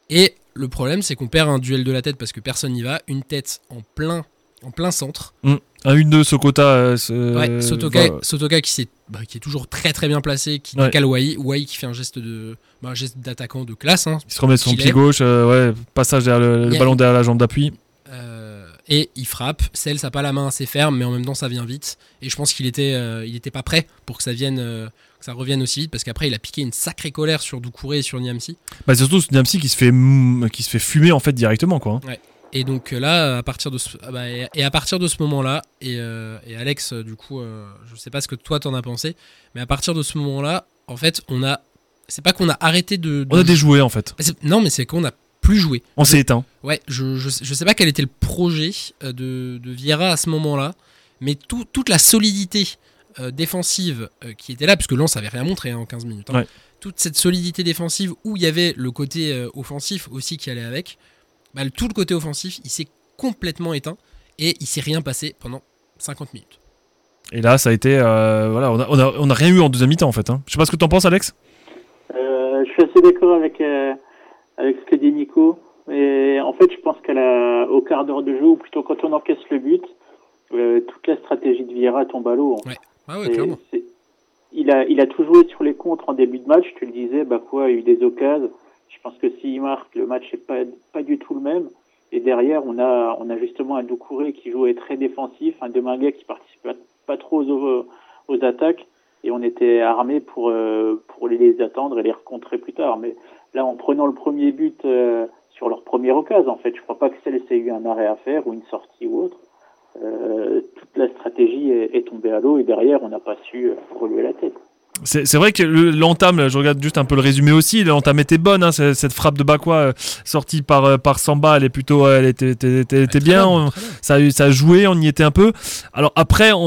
Et le problème, c'est qu'on perd un duel de la tête parce que personne n'y va, une tête en plein, en plein centre. Un 1-2 Sokota. euh, ce- Ouais, Sotoka, va- Sotoka qui, bah, qui est toujours très très bien placé, qui Ouais. décale Wai, Wai qui fait un geste de bah, un geste d'attaquant de classe. hein. Il se remet son pied gauche, euh, ouais, passage derrière le, ballon derrière la jambe d'appui. Euh, et il frappe. Celle, ça n'a pas la main assez ferme, mais en même temps, ça vient vite. Et je pense qu'il était, euh, il était pas prêt pour que ça vienne, euh, ça revienne aussi vite, parce qu'après, il a piqué une sacrée colère sur Doucouré et sur Niamsi. Bah, surtout Niamsi qui se fait qui se fait fumer en fait directement quoi. hein. Et donc euh, là, à partir de ce, ah bah, et, à partir de ce moment-là, et, euh, et Alex, euh, du coup, euh, je sais pas ce que toi t'en as pensé, mais à partir de ce moment-là, en fait, on a, c'est pas qu'on a arrêté de, de On a déjoué en fait. Non, mais c'est qu'on a plus joué. On s'est éteint. Ouais, je, je, je sais pas quel était le projet de, de Vieira à ce moment-là, mais tout- toute la solidité euh, défensive euh, qui était là, puisque Lens avait rien montré hein, en 15 minutes, hein. Ouais. toute cette solidité défensive où il y avait le côté euh, offensif aussi qui allait avec, bah, le- tout le côté offensif, il s'est complètement éteint et il s'est rien passé pendant 50 minutes. Et là, ça a été. euh, voilà, on a, on, a, on a rien eu en deuxième mi-temps en fait. Hein. Je sais pas ce que t'en penses, Alex. Euh, je suis assez d'accord avec, euh, avec ce que dit Nico. Et en fait, je pense qu'à la, au quart d'heure de jeu, ou plutôt quand on encaisse le but, euh, toute la stratégie de Vieira tombe à l'eau. en Ah ouais, clairement. il a, il a tout joué sur les contres en début de match. Tu le disais, Bakwa a eu des occasions. Je pense que s'il marque, le match n'est pas, pas du tout le même. Et derrière, on a, on a justement un Doucouré qui jouait très défensif, un Deminguet qui participe pas, trop aux, aux attaques. Et on était armé pour, euh, pour les attendre et les recontrer plus tard. Mais là, en prenant le premier but euh, sur leur première occasion, en fait, je crois pas que celle ait eu un arrêt à faire ou une sortie ou autre. Euh, toute la stratégie est, tombée à l'eau et derrière, on n'a pas su euh, relever la tête. C'est c'est vrai que le- l'entame, je regarde juste un peu le résumé aussi, l'entame était bonne, hein, c'est- cette frappe de Bakwa euh, sortie par, euh, par Samba, elle est plutôt, euh, elle était, était, était- était bien, on- ça, ça a joué, on y était un peu. Alors après, on,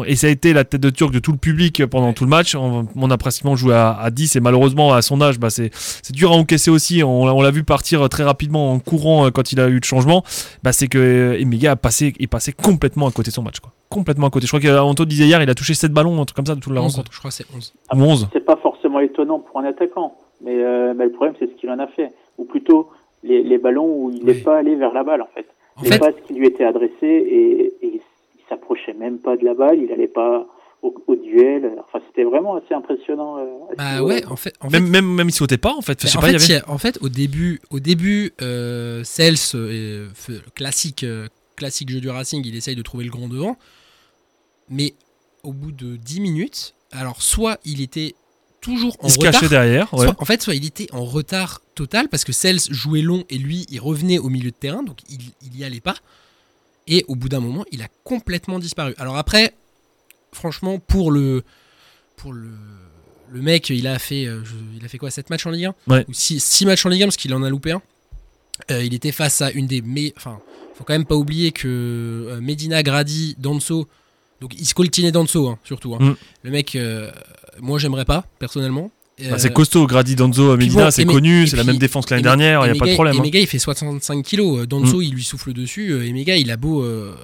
on- et ça a été la tête de turc de tout le public pendant Ouais. tout le match, on, on a pratiquement joué à, à 10 et malheureusement à son âge, bah, c'est c'est dur à encaisser aussi, on, l'a- on l'a vu partir très rapidement en courant euh, quand il a eu le changement, bah, c'est que euh, Emega a passé, est passé complètement à côté de son match. Quoi. Complètement à côté. Je crois qu'Anto disait hier, il a touché 7 ballons, un truc comme ça de toute la 11, rencontre. je crois que c'est 11. Ou 11. C'est pas forcément étonnant pour un attaquant, mais, euh, mais le problème, c'est ce qu'il en a fait. Ou plutôt, les, les ballons où il n'est Oui. pas allé vers la balle, en fait. En les fait, passes qui lui étaient adressées et, et il, s'approchait même pas de la balle, il allait pas au, au duel. Enfin, c'était vraiment assez impressionnant. euh, bah ouais, en fait, en fait Même, même, même il sautait pas en fait. Je sais en, pas, il y fait, avait- il y a- en fait, au début, au début, euh, Cels, euh, classique, euh, classique jeu du Racing, il essaye de trouver le grand devant, mais au bout de 10 minutes, alors soit il était toujours en il se retard, cachait derrière. Ouais. soit- en fait, soit il était en retard total parce que Cels jouait long et lui, il revenait au milieu de terrain, donc il, il y allait pas. Et au bout d'un moment, il a complètement disparu. Alors après, franchement, pour le, pour le, le mec, il a fait, euh, je- il a fait quoi, 7 matchs en Ligue 1 Ouais. Ou 6, matchs en Ligue 1 parce qu'il en a loupé un. Euh, il était face à une des meilleures. Enfin, faut quand même pas oublier que euh, Medina, Grady, Danso. Donc il se coltinait Danso, hein, surtout. hein. Mm. Le mec, euh, moi j'aimerais pas, personnellement. Bah, c'est costaud, Grady Danzo, Medina, c'est mais- connu, c'est la même défense que l'année dernière, il n'y a pas de problème. hein. Emega, il fait 65 kilos. Danzo, il lui souffle dessus. Emega, il a beau, euh,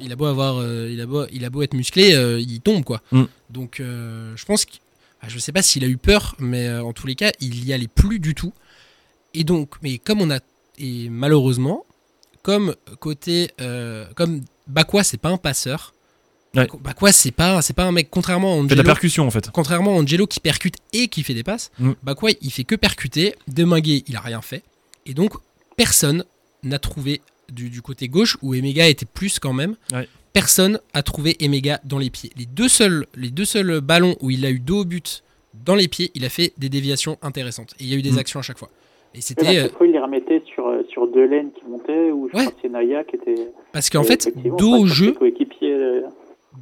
il a beau avoir, euh, il a beau, il a beau être musclé, euh, il tombe quoi. Mm. Donc, je pense que, ah, je sais pas s'il a eu peur, mais en tous les cas, il y allait plus du tout. Et donc, mais comme on a, et malheureusement, comme côté, euh, comme Bakwa, c'est pas un passeur. Ouais. Bakwa, c'est pas, c'est pas un mec. Contrairement à Il fait de la Angelo, percussion en fait. Contrairement à Angelo qui percute et qui fait des passes, Mm. Bakwa il fait que percuter. Deminguet il a rien fait. Et donc personne n'a trouvé du, du côté gauche où Emega était plus quand même. Ouais. Personne a trouvé Emega dans les pieds. Les deux seuls, les deux seuls ballons où il a eu dos au but dans les pieds, il a fait des déviations intéressantes. Et il y a eu des Mm. actions à chaque fois. Et c'était euh, il les remettait sur, euh, sur deux laines qui montaient, ou je Ouais. crois que c'est Naya qui était. parce qu'en et fait dos au jeu, euh,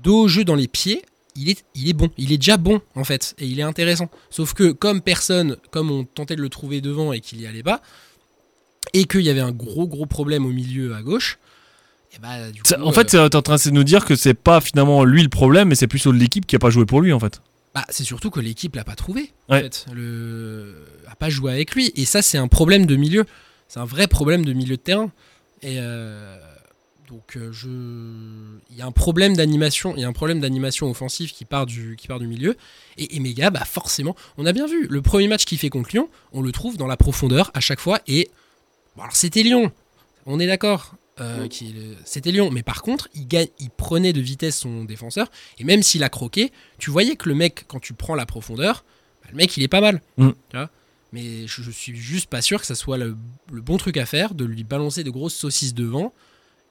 dos au jeu dans les pieds, il est, il est bon. Il est déjà bon, en fait. Et il est intéressant. Sauf que, comme personne, comme on tentait de le trouver devant et qu'il y allait pas, et qu'il y avait un gros, gros problème au milieu à gauche, et bah, du Ça- coup, En fait, euh, t'es en train de nous dire que c'est pas finalement lui le problème, mais c'est plutôt l'équipe qui a pas joué pour lui en fait. Bah, c'est surtout que l'équipe l'a pas trouvé. En fait. Le... a pas joué avec lui. Et ça, c'est un problème de milieu. C'est un vrai problème de milieu de terrain. Et euh, donc, euh, je... il y a un problème d'animation. Il y a un problème d'animation offensive qui part du, qui part du milieu. Et Emega, bah forcément, on a bien vu. Le premier match qu'il fait contre Lyon, on le trouve dans la profondeur à chaque fois. Et bon, alors c'était Lyon. On est d'accord. Euh, C'était Lyon, mais par contre, il, gagne, il prenait de vitesse son défenseur, et même s'il a croqué, tu voyais que le mec, quand tu prends la profondeur, bah, le mec il est pas mal. Mm. Tu vois mais je, je suis juste pas sûr que ça soit le, le bon truc à faire, de lui balancer de grosses saucisses devant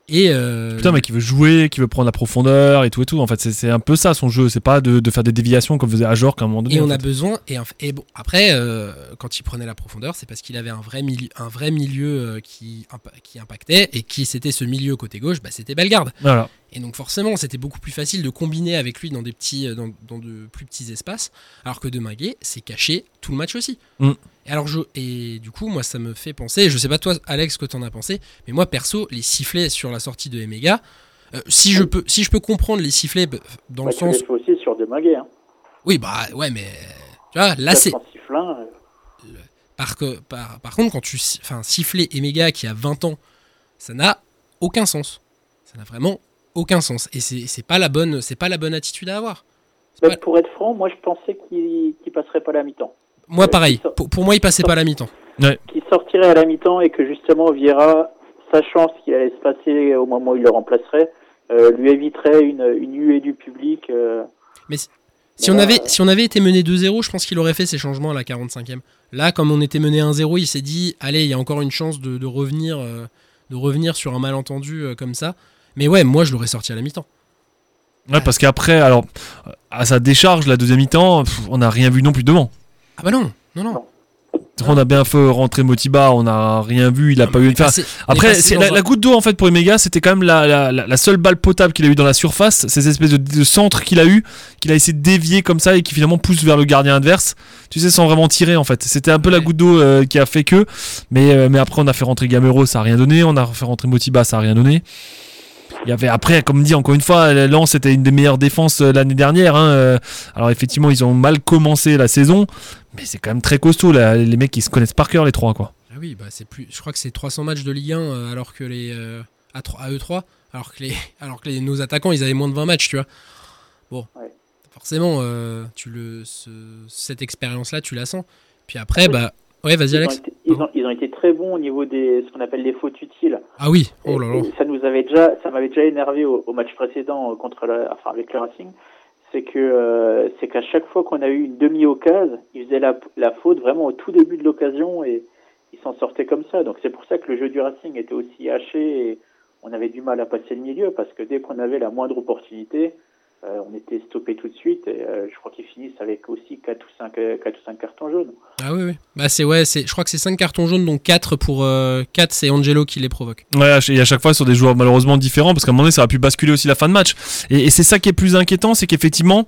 Et euh, Putain, mec, qui veut jouer, qui veut prendre la profondeur et tout et tout. En fait, c'est- un peu ça son jeu. C'est pas de, de faire des déviations comme faisait Ajor à un moment donné. Et on a fait. besoin. Et, bon, après, euh, quand il prenait la profondeur, c'est parce qu'il avait un vrai milieu, un vrai milieu euh, qui, impa- qui impactait. Et qui c'était ce milieu côté gauche bah, C'était Bellegarde. Voilà. Et donc, forcément, c'était beaucoup plus facile de combiner avec lui dans, des petits, dans, dans de plus petits espaces. Alors que Deminguet, c'est caché tout le match aussi. Mm. Et, alors je, et du coup, moi, ça me fait penser. Je sais pas, toi, Alex, ce que t'en as pensé. Mais moi, perso, les sifflets sur la sortie de Emega. euh, si, je peux, si je peux comprendre les sifflets bah, dans Bah, le tu l'as sens. aussi sur Demaguet. Hein. Oui, bah ouais, mais. Tu vois, là, c'est. Euh, Par, que, par, par contre, quand tu enfin, siffler Emega qui a 20 ans, ça n'a aucun sens. Ça n'a vraiment aucun sens. Et c'est pas la bonne, c'est pas la bonne attitude à avoir. Bah, pas- Pour être franc, moi je pensais qu'il qu'il passerait pas la mi-temps. Moi, euh, pareil. qui sort- Pour, pour moi, il passait pas à la mi-temps. Qu'il sortirait à la mi-temps et que justement Vieira, sachant ce qui allait se passer au moment où il le remplacerait, euh, lui éviterait une, une huée du public. euh, Si on, avait, si on avait été mené 2-0, je pense qu'il aurait fait ses changements à la 45e. Là, comme on était mené 1-0, il s'est dit allez, il y a encore une chance de, de revenir, euh, de revenir sur un malentendu euh, comme ça. Mais ouais, moi, je l'aurais sorti à la mi-temps. Ouais, parce qu'après, alors, à sa décharge, la deuxième mi-temps, on n'a rien vu non plus devant. Ah bah non, non, non. On a bien fait rentrer Motiba, on n'a rien vu, il a Non, pas eu. est Enfin, Après, la, un- la goutte d'eau en fait pour Emega, c'était quand même la, la, seule balle potable qu'il a eu dans la surface, ces espèces de, de centres qu'il a eu, qu'il a essayé de dévier comme ça et qui finalement pousse vers le gardien adverse. Tu sais, sans vraiment tirer en fait. C'était un peu la goutte d'eau euh, qui a fait que. Mais, euh, mais après, on a fait rentrer Gamero, ça a rien donné. On a fait rentrer Motiba, ça a rien donné. Il y avait après, comme dit encore une fois, Lens c'était une des meilleures défenses euh, l'année dernière. hein, euh. Alors effectivement, ils ont mal commencé la saison, mais c'est quand même très costaud. là. Les mecs, ils se connaissent par cœur les trois quoi. Ah oui, bah c'est plus. Je crois que c'est 300 matchs de Ligue 1 euh, alors que les euh, à, 3 à E3, alors que les alors que les, nos attaquants ils avaient moins de 20 matchs, tu vois. Bon, Ouais. forcément, euh, tu le ce- cette expérience là, tu la sens. Puis après, bah ouais, vas-y ont Alex. été, ils, ont, ils ont été très bons au niveau des ce qu'on appelle les fautes utiles. Ah oui, oh là ça nous avait déjà, ça m'avait déjà énervé au, au match précédent euh, contre la, enfin avec le Racing, c'est que euh, c'est qu'à chaque fois qu'on a eu une demi-occasion, ils faisaient la, la faute vraiment au tout début de l'occasion et ils s'en sortaient comme ça. Donc c'est pour ça que le jeu du Racing était aussi haché et on avait du mal à passer le milieu parce que dès qu'on avait la moindre opportunité, euh, on était stoppé tout de suite et euh, je crois qu'ils finissent avec aussi 4 ou 5 quatre ou cinq cartons jaunes. Ah oui oui. Bah c'est ouais, c'est je crois que c'est 5 cartons jaunes donc 4 pour 4 c'est Angelo qui les provoque. Ouais, et à chaque fois sur des joueurs malheureusement différents, parce qu'à un moment donné, ça a pu basculer aussi la fin de match. Et, et c'est ça qui est plus inquiétant, c'est qu'effectivement,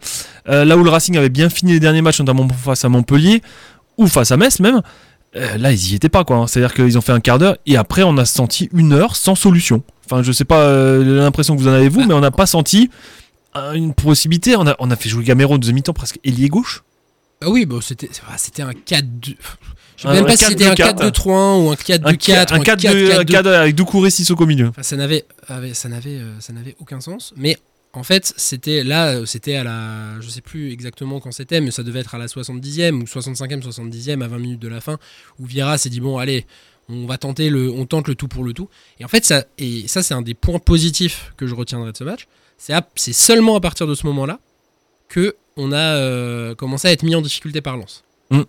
euh, là où le Racing avait bien fini les derniers matchs, notamment face à Montpellier, ou face à Metz même, euh, là, ils y étaient pas, quoi. C'est-à-dire qu'ils ont fait un quart d'heure, et après, on a senti une heure sans solution. Enfin, je sais pas euh, l'impression que vous en avez, vous, mais on n'a pas senti euh, une possibilité. On a, on a fait jouer Gamero en deuxième mi-temps, presque ailier gauche. Ah oui, bon c'était c'était un 4 2 Je sais Un- même pas si c'était un 4-2-4. 4-2-3-1 ou un 4-2-4 Un, ou un 4 de, 4-4-2. avec Doucouré Sissoko au milieu. Enfin, ça n'avait, avait- ça n'avait, euh, ça n'avait aucun sens. Mais en fait, c'était là, euh, c'était à la, je sais plus exactement quand c'était, mais ça devait être à la 70e ou 65e, 70e, à 20 minutes de la fin, où Vieira s'est dit bon, allez, on va tenter le, on tente le tout pour le tout. Et en fait, ça, et ça, c'est un des points positifs que je retiendrai de ce match. C'est, à- c'est seulement à partir de ce moment-là que on a euh, commencé à être mis en difficulté par Lens. Mm.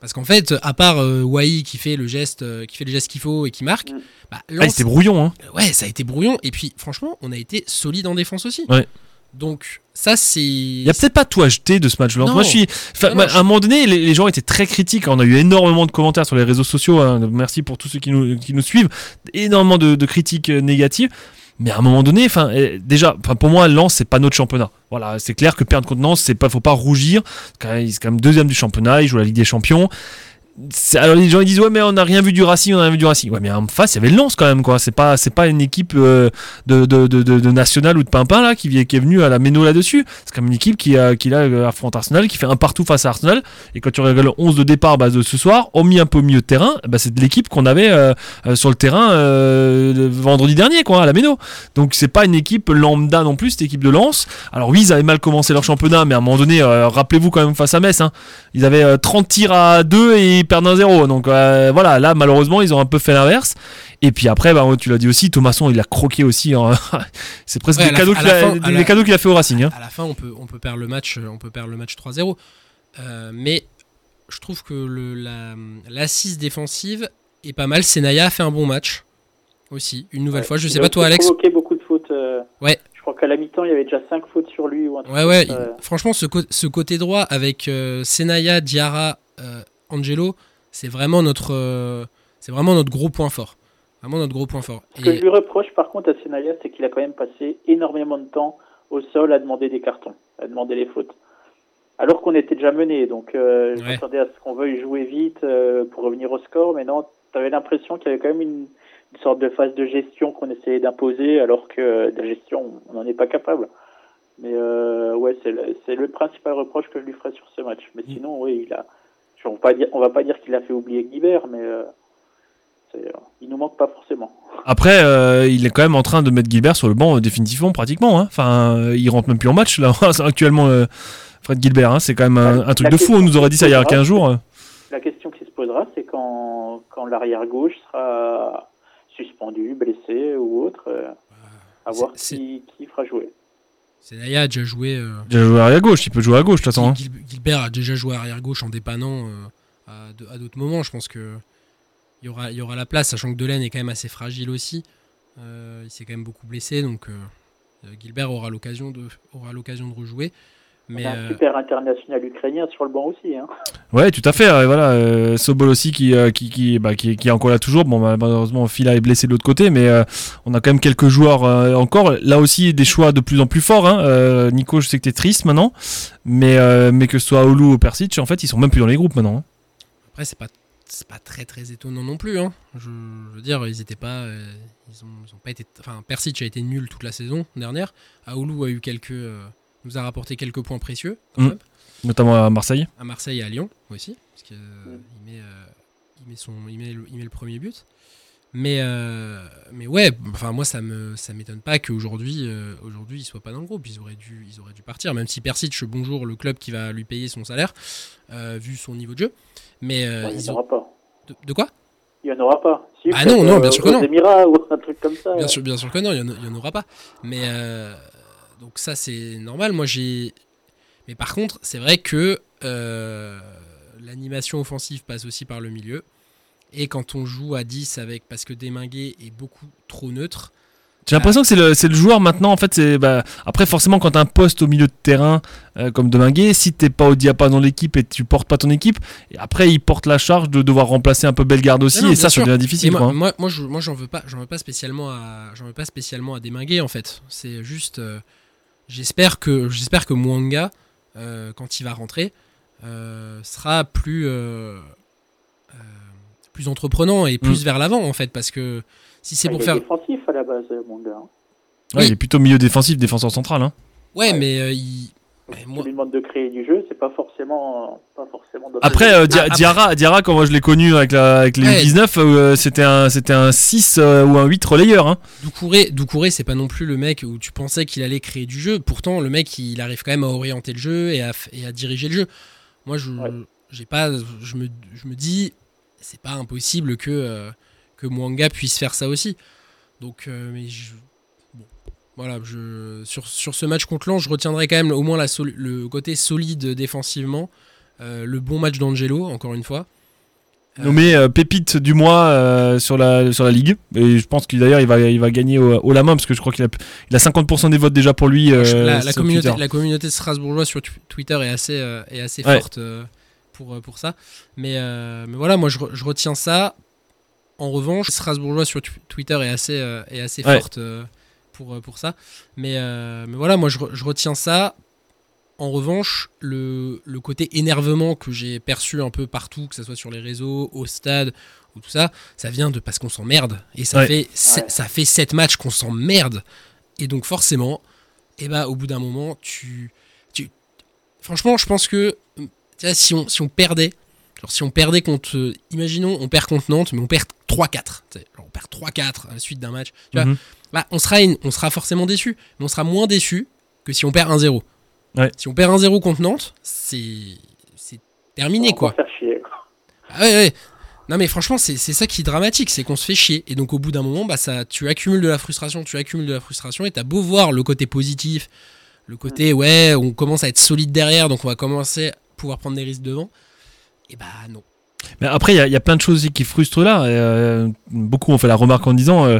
Parce qu'en fait, à part euh, Wai qui fait le gest, euh, qui fait le geste qu'il faut et qui marque, Mm. bah, Ah, c'était brouillon, hein. Ouais, ça a été brouillon. Et puis, franchement, on a été solide en défense aussi. Ouais. Donc, ça, c'est. Il y a peut-être pas tout à jeter de ce match-là. Non. Moi, je suis. enfin, Non, moi, non, à un moment donné, les, les gens étaient très critiques. On a eu énormément de commentaires sur les réseaux sociaux. hein. Merci pour tous ceux qui nous, qui nous suivent. Énormément de, de critiques euh, négatives. Mais à un moment donné, euh, déjà, enfin, pour moi, Lens, c'est pas notre championnat. Voilà, c'est clair que perdre contre Nantes, c'est pas, faut pas rougir. Quand quand même deuxième du championnat. Il joue la Ligue des Champions. Alors les gens ils disent ouais mais on n'a rien vu du Racing, on a rien vu du Racing. Ouais mais en face il y avait Lens quand même quoi. C'est pas c'est pas une équipe euh, de, de, de, de, de national ou de Pimpin là qui, qui est venue à la méno là-dessus. C'est comme une équipe qui a qui là euh, affronte Arsenal, qui fait un partout face à Arsenal. Et quand tu regardes le 11 de départ bah, de ce soir, omis un peu milieu de terrain, bah, c'est de l'équipe qu'on avait euh, euh, sur le terrain euh, le vendredi dernier quoi à la méno. Donc c'est pas une équipe lambda non plus cette équipe de Lens. Alors oui ils avaient mal commencé leur championnat, mais à un moment donné euh, rappelez-vous quand même face à Metz, hein, ils avaient euh, 30 tirs à 2 et perdent un 0. Donc euh, voilà, là malheureusement ils ont un peu fait l'inverse. Et puis après, bah, tu l'as dit aussi, Thomasson il a croqué aussi. hein. c'est presque Ouais, des cadeaux qu'il a, fin- à des la- cadeaux qu'il a fait au Racing. hein. À la fin, on peut, on peut perdre le match, euh, on peut perdre le match 3-0. Euh, mais je trouve que le, la, l'assise défensive est pas mal. Senaya a fait un bon match. Aussi, une nouvelle Ouais. fois. Je Il sais a pas toi, Alex. provoqué beaucoup de fautes. euh, Ouais. Je crois qu'à la mi-temps, il y avait déjà 5 fautes sur lui. Ou un truc Ouais, ouais. ça. il- Franchement, ce, co- ce côté droit avec euh, Senaya, Diarra, euh, Angelo, c'est vraiment notre, euh, c'est vraiment notre gros point fort. Vraiment notre gros point fort. Ce que je lui reproche par contre à Senaya, c'est qu'il a quand même passé énormément de temps au sol à demander des cartons, à demander les fautes. Alors qu'on était déjà mené, donc euh, je Ouais. m'attendais à ce qu'on veuille jouer vite euh, pour revenir au score, mais non, tu avais l'impression qu'il y avait quand même une, une sorte de phase de gestion qu'on essayait d'imposer, alors que euh, la gestion, on n'en est pas capable. Mais euh, ouais, c'est le, le principal reproche que je lui ferais sur ce match. Mais Mm. sinon, oui, il a. On va pas dire, on va pas dire qu'il a fait oublier Guibert, mais euh, euh, il nous manque pas forcément. Après, euh, il est quand même en train de mettre Gilbert sur le banc euh, définitivement, pratiquement. hein. Enfin, euh, il rentre même plus en match là actuellement. euh, Fred Gilbert, hein. c'est quand même un, un truc de fou. On nous aurait dit ça il y a question 15 jours. euh. La question qui se posera, c'est quand, quand l'arrière gauche sera suspendu, blessé ou autre, euh, à voir qui, qui fera jouer. Senaya a déjà joué. euh, Il a joué arrière gauche, il peut jouer à gauche de toute façon. hein. Gil- Gilbert a déjà joué arrière gauche en dépannant euh, à, d'autres moments. Je pense que il y aura, y aura la place, sachant que Delaine est quand même assez fragile aussi. Euh, il s'est quand même beaucoup blessé, donc euh, euh, Gilbert aura l'occasion de, aura l'occasion de rejouer. Mais On a un euh, super international ukrainien sur le banc aussi. Hein. Ouais, tout à fait. voilà, euh, Sobol aussi qui, euh, qui, qui, bah, qui, qui est encore là toujours. Bon, bah, malheureusement, Fila est blessé de l'autre côté, mais euh, on a quand même quelques joueurs euh, encore. Là aussi, des choix de plus en plus forts. Hein. Euh, Nico, je sais que t'es triste maintenant, mais, euh, mais que ce soit Olu ou Persic, en fait, ils sont même plus dans les groupes maintenant. hein. après, c'est pas, c'est pas très très étonnant non plus. hein. Je, je veux dire, ils étaient pas, euh, ils ont, ils ont pas été, enfin, Persic a été nul toute la saison dernière. Aoulou a eu quelques, euh, nous a rapporté quelques points précieux quand Mm. même. Notamment à Marseille. à Marseille et à Lyon aussi, parce qu'il Mm. met, euh, il met son, il met le, il met le premier but. Mais, euh, mais ouais, enfin moi ça me, ça m'étonne pas qu'aujourd'hui, euh, aujourd'hui il soit pas dans le groupe. Ils auraient dû, ils auraient dû partir, même si Persic, bonjour le club qui va lui payer son salaire, euh, vu son niveau de jeu. Mais euh, il ils n'y en ont- aura pas. de, de quoi? Il n'y en aura pas. Si, Ah non, non, euh, bien sûr que aux non. Émirats ou un truc comme ça. Bien sûr, bien sûr que non, il n'y en, aura pas. Mais euh, donc ça, c'est normal. Moi, j'ai. Mais par contre, c'est vrai que euh, l'animation offensive passe aussi par le milieu. Et quand on joue à 10 avec. Parce que Deminguet est beaucoup trop neutre. J'ai l'impression que c'est le, le joueur maintenant. En fait, c'est bah, après forcément quand t'as un poste au milieu de terrain euh, comme Deminguet, si t'es pas au diapason de l'équipe et tu portes pas ton équipe, et après il porte la charge de devoir remplacer un peu Bellegarde aussi, Non, non, et ça, ça devient difficile. moi, quoi, hein. moi, moi, je, moi, j'en veux pas, j'en veux pas spécialement à, j'en veux pas spécialement à Deminguet en fait. C'est juste, euh, j'espère que, j'espère que Mwanga, euh, quand il va rentrer, euh, sera plus, euh, euh, plus entreprenant et plus Mm. vers l'avant en fait, parce que si c'est Ah, pour il faire, est défensif à la base, mon gars. Ouais, il est plutôt milieu défensif, défenseur central. Hein. ouais, Ouais. mais euh, il, mais Si moi, tu lui demandes de créer du jeu, c'est pas forcément, pas forcément. Après, euh, Dia- après- Diarra, Diarra, quand moi je l'ai connu avec, la, avec les Ouais. 19, euh, c'était un, c'était un 6 euh, ou un 8 relayeur. Hein. Doucouré, Doucouré, c'est pas non plus le mec où tu pensais qu'il allait créer du jeu. Pourtant, le mec, il arrive quand même à orienter le jeu et à, et à diriger le jeu. Moi, je, Ouais. j'ai pas, je me, je me dis, c'est pas impossible que euh, que Mwanga puisse faire ça aussi. Donc, euh, mais je, voilà, je, sur, sur ce match contre Lens, je retiendrai quand même au moins la le côté solide défensivement, euh, le bon match d'Angelo, encore une fois. Euh, Nommé euh, pépite du mois euh, sur, la, sur la ligue. Et je pense qu'il d'ailleurs il va, il va gagner au, au la main parce que je crois qu'il a, il a 50% des votes déjà pour lui. euh, la, communauté, la communauté strasbourgeoise sur Twitter est assez, est assez Ouais. forte pour, pour ça. Mais, mais voilà, moi je, je retiens ça. En revanche, strasbourgeoise sur Twitter est assez, est assez Ouais. forte pour, euh, pour ça. Mais, euh, mais voilà, moi je, je retiens ça. En revanche, le, le côté énervement que j'ai perçu un peu partout, que ce soit sur les réseaux, au stade, ou tout ça, ça vient de parce qu'on s'emmerde. Et ça, Ouais. fait, Ouais. ça fait 7 matchs qu'on s'emmerde. Et donc forcément, et bah au bout d'un moment, tu, tu... Franchement, je pense que si, on, si on perdait, genre si on perdait contre... euh, imaginons, on perd contre Nantes, mais on perd 3-4. tu sais, genre on perd 3-4 à la suite d'un match. Tu vois, Bah, on, sera une- on sera forcément déçu. Mais on sera moins déçu que si on perd 1-0. Ouais. Si on perd 1-0 contre Nantes, c'est c'est terminé Encore quoi. faire chier. Ah ouais, ouais. Non mais franchement c'est c'est ça qui est dramatique, c'est qu'on se fait chier et donc au bout d'un moment bah ça tu accumules de la frustration, tu accumules de la frustration et t'as beau voir le côté positif, le côté ouais on commence à être solide derrière donc on va commencer à pouvoir prendre des risques devant, et bah non. Mais après, il y, a- il y a plein de choses qui frustrent là. et, euh, beaucoup ont fait la remarque en disant euh,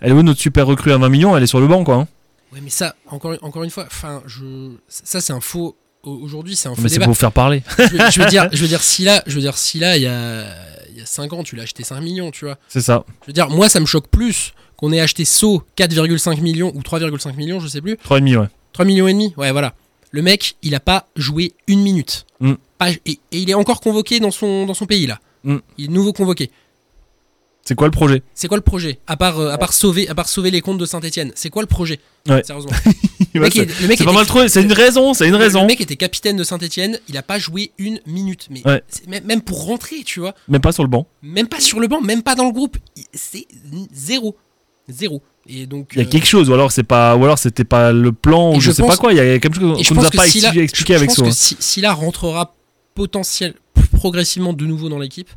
Elle est où notre super recrue à 20 millions Elle est sur le banc, quoi. hein. Ouais, mais ça, encore, encore une fois, enfin, je, ça c'est un faux. au- Aujourd'hui, c'est un faux Mais c'est pour faire parler. je, veux- je veux dire, je veux dire, si là, je veux dire, si là, il y a, il y a 5 ans, tu l'as acheté 5 millions, tu vois. C'est ça. Je veux dire, moi, ça me choque plus qu'on ait acheté So 4,5 millions ou 3,5 millions, je sais plus. 3,5, ouais. 3 millions et demi, ouais, voilà. Le mec, il a pas joué une minute. Mm. Pas- et, et il est encore convoqué dans son, dans son pays, là. Mm. Il est nouveau convoqué. C'est quoi le projet? C'est quoi le projet? À part, euh, à, part sauver, à part sauver les comptes de Saint-Etienne C'est quoi le projet? Ouais. Sérieusement. Ouais, C'est pas mal trouvé. C'est une raison. C'est une Le- raison. Le mec était capitaine de Saint-Etienne, il a pas joué une minute. Mais Ouais. même, même pour rentrer, tu vois. Même pas sur le banc. Même pas sur le banc, même pas dans le groupe. C'est zéro. Zéro. Et donc. Il y a euh, quelque chose, ou alors c'est pas, ou alors c'était pas le plan, ou je, je sais pas quoi. Il y a quelque chose je qu'on nous a pas expliqué, expliqué je avec pense ça. que si- Silla rentrera potentiel progressivement de nouveau dans l'équipe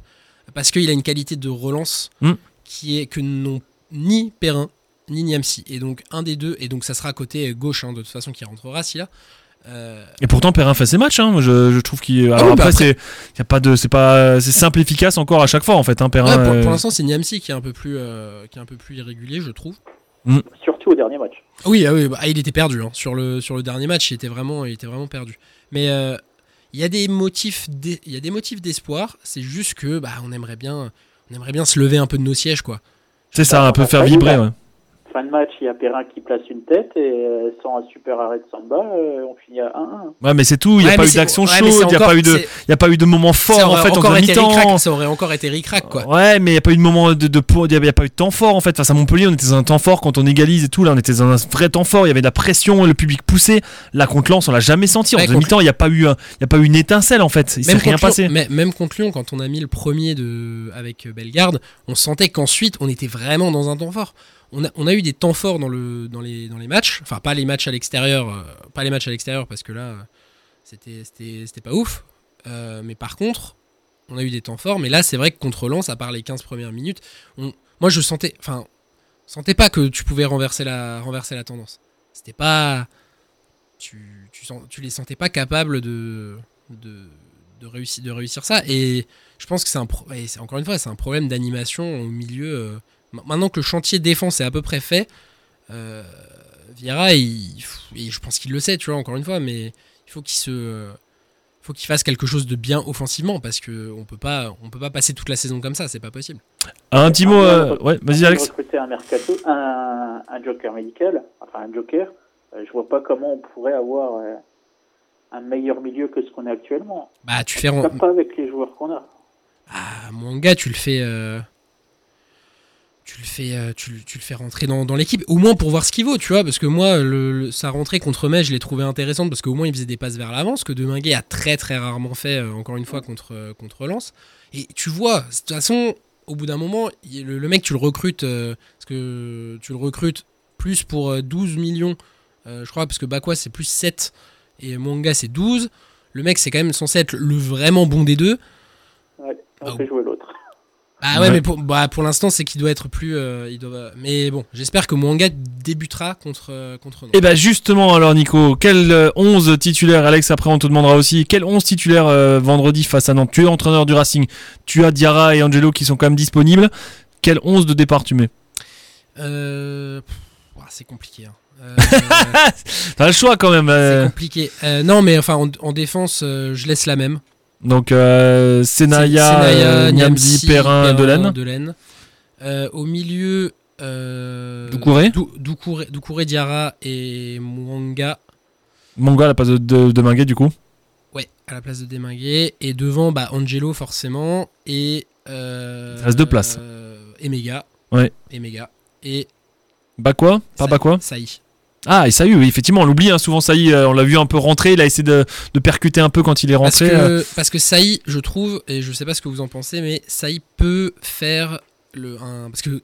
parce qu'il a une qualité de relance Mm. qui est que n'ont ni Perrin ni Niamsi et donc un des deux et donc ça sera à côté gauche hein, de toute façon qui rentrera Silla Euh, Et pourtant, Perrin fait ses matchs. Hein. Je, je trouve qu'il. Alors oui, bah après, après- c'est, y a pas de, c'est pas, c'est simple, efficace encore à chaque fois en fait. Hein, Perrin. ouais, pour, euh, pour l'instant c'est Niamsi qui est un peu plus euh, qui est un peu plus irrégulier je trouve Surtout au dernier match. Oui, ah oui bah, il était perdu hein. sur, le, sur le dernier match. Il était vraiment, il était vraiment perdu. Mais euh, il y a des motifs, il y a des motifs d'espoir. C'est juste que bah, on aimerait bien, on aimerait bien se lever un peu de nos sièges, quoi. c'est ça, un peu faire vibrer. Ouais. Fin de match, il y a Perrin qui place une tête et euh, sans un super arrêt de Samba, euh, on finit à 1-1. Ouais, mais c'est tout. Il y a Ouais, pas eu d'action ouais, chaude. Il y a pas eu de, c'est- il y a pas eu de moment fort en fait en encore deuxième été mi-temps. ric-rac, Ça aurait encore été ric-rac, quoi. Ouais, mais il n'y a pas eu de moment de, il y a, a pas eu de temps fort en fait. Face à Montpellier, on était dans un temps fort quand on égalise et tout. Là, on était dans un vrai temps fort. Il y avait de la pression, le public poussé. Là, contre Lens, on l'a jamais senti. En Ouais, deuxième contre- mi-temps, il n'y a pas eu, un- il y a pas eu une étincelle en fait. Il s'est rien passé. mais- même contre Lyon, quand on a mis le premier de, avec Bellegarde, on sentait qu'ensuite, on était vraiment dans un temps fort. On a, eu des temps forts dans, le, dans, les, matchs. Enfin, pas les matchs à l'extérieur, euh, pas les matchs à l'extérieur parce que là, c'était pas ouf. Euh, mais par contre, on a eu des temps forts. Mais là, c'est vrai que contre Lens, à part les 15 premières minutes, moi, je sentais, enfin, sentais pas que tu pouvais renverser la, tendance. C'était pas. Tu, tu, sens- tu les sentais pas capables de, réussir, ça. Et je pense que c'est un. encore une fois, c'est un problème d'animation au milieu. euh, maintenant que le chantier défense est à peu près fait, euh, Vieira, il, et je pense qu'il le sait, tu vois, encore une fois, mais il faut qu'il se. faut qu'il fasse quelque chose de bien offensivement parce que on peut pas on peut pas passer toute la saison comme ça c'est pas possible Un petit mot. euh, Ouais, vas-y On Alex. recruter un mercato, un, un joker médical, enfin un joker. euh, je vois pas comment on pourrait avoir euh, un meilleur milieu que ce qu'on a actuellement. bah tu fais Pas, avec les joueurs qu'on a. Ah, Mwanga, tu le fais. Tu le fais, euh, tu, le- tu le fais rentrer dans, dans l'équipe, au moins pour voir ce qu'il vaut, tu vois, parce que moi, le, le- sa rentrée contre Metz, je l'ai trouvé intéressante parce qu'au moins il faisait des passes vers l'avant, ce que Deminguet a très très rarement fait, euh, encore une fois, contre, euh, contre Lens. Et tu vois, de toute façon, au bout d'un moment, le, le mec, tu le recrutes, euh, parce que tu le recrutes plus pour euh, 12 millions, euh, je crois, parce que Bakwa c'est plus 7 et Mwanga c'est 12. Le mec, c'est quand même censé être le vraiment bon des deux. Ouais, on Ah, fait jouer l'autre. Ah ouais, Ouais. mais pour, bah, pour l'instant, c'est qu'il doit être plus. euh, il doit... Mais bon, j'espère que Mwanga débutera contre, euh, contre Nantes. Et bah justement alors Nico, quel euh, 11 titulaire Alex après on te demandera aussi quel 11 titulaire euh, vendredi face à Nantes? Tu es entraîneur du Racing, tu as Diarra et Angelo qui sont quand même disponibles. Quel 11 de départ tu mets? Euh, c'est compliqué. hein. Euh, T'as le choix quand même. c'est euh. compliqué. Euh, non, mais enfin, en, en défense, euh, je laisse la même. Donc euh, Senaya, Senaya, euh, Niamzi, Perrin, Delaine. Delaine. Euh, au milieu. Euh, Doucouré Dou- Doucouré, Doucouré, Diarra et Mwanga. Monga à la place de, de, de Minguet du coup. Ouais, à la place de Deminguet. Et devant, bah, Angelo, forcément. Et. Euh, Il reste deux places. euh, et Mega. Ouais. Et Mega. Et. Bah quoi Pas quoi Saï. Ah oui, effectivement on l'oublie hein, souvent Saï, euh, on l'a vu un peu rentrer, il a essayé de, de percuter un peu quand il est Parce rentré. euh. que, parce que Saï, je trouve, et je sais pas ce que vous en pensez, mais Saï peut faire le. Un, parce que euh,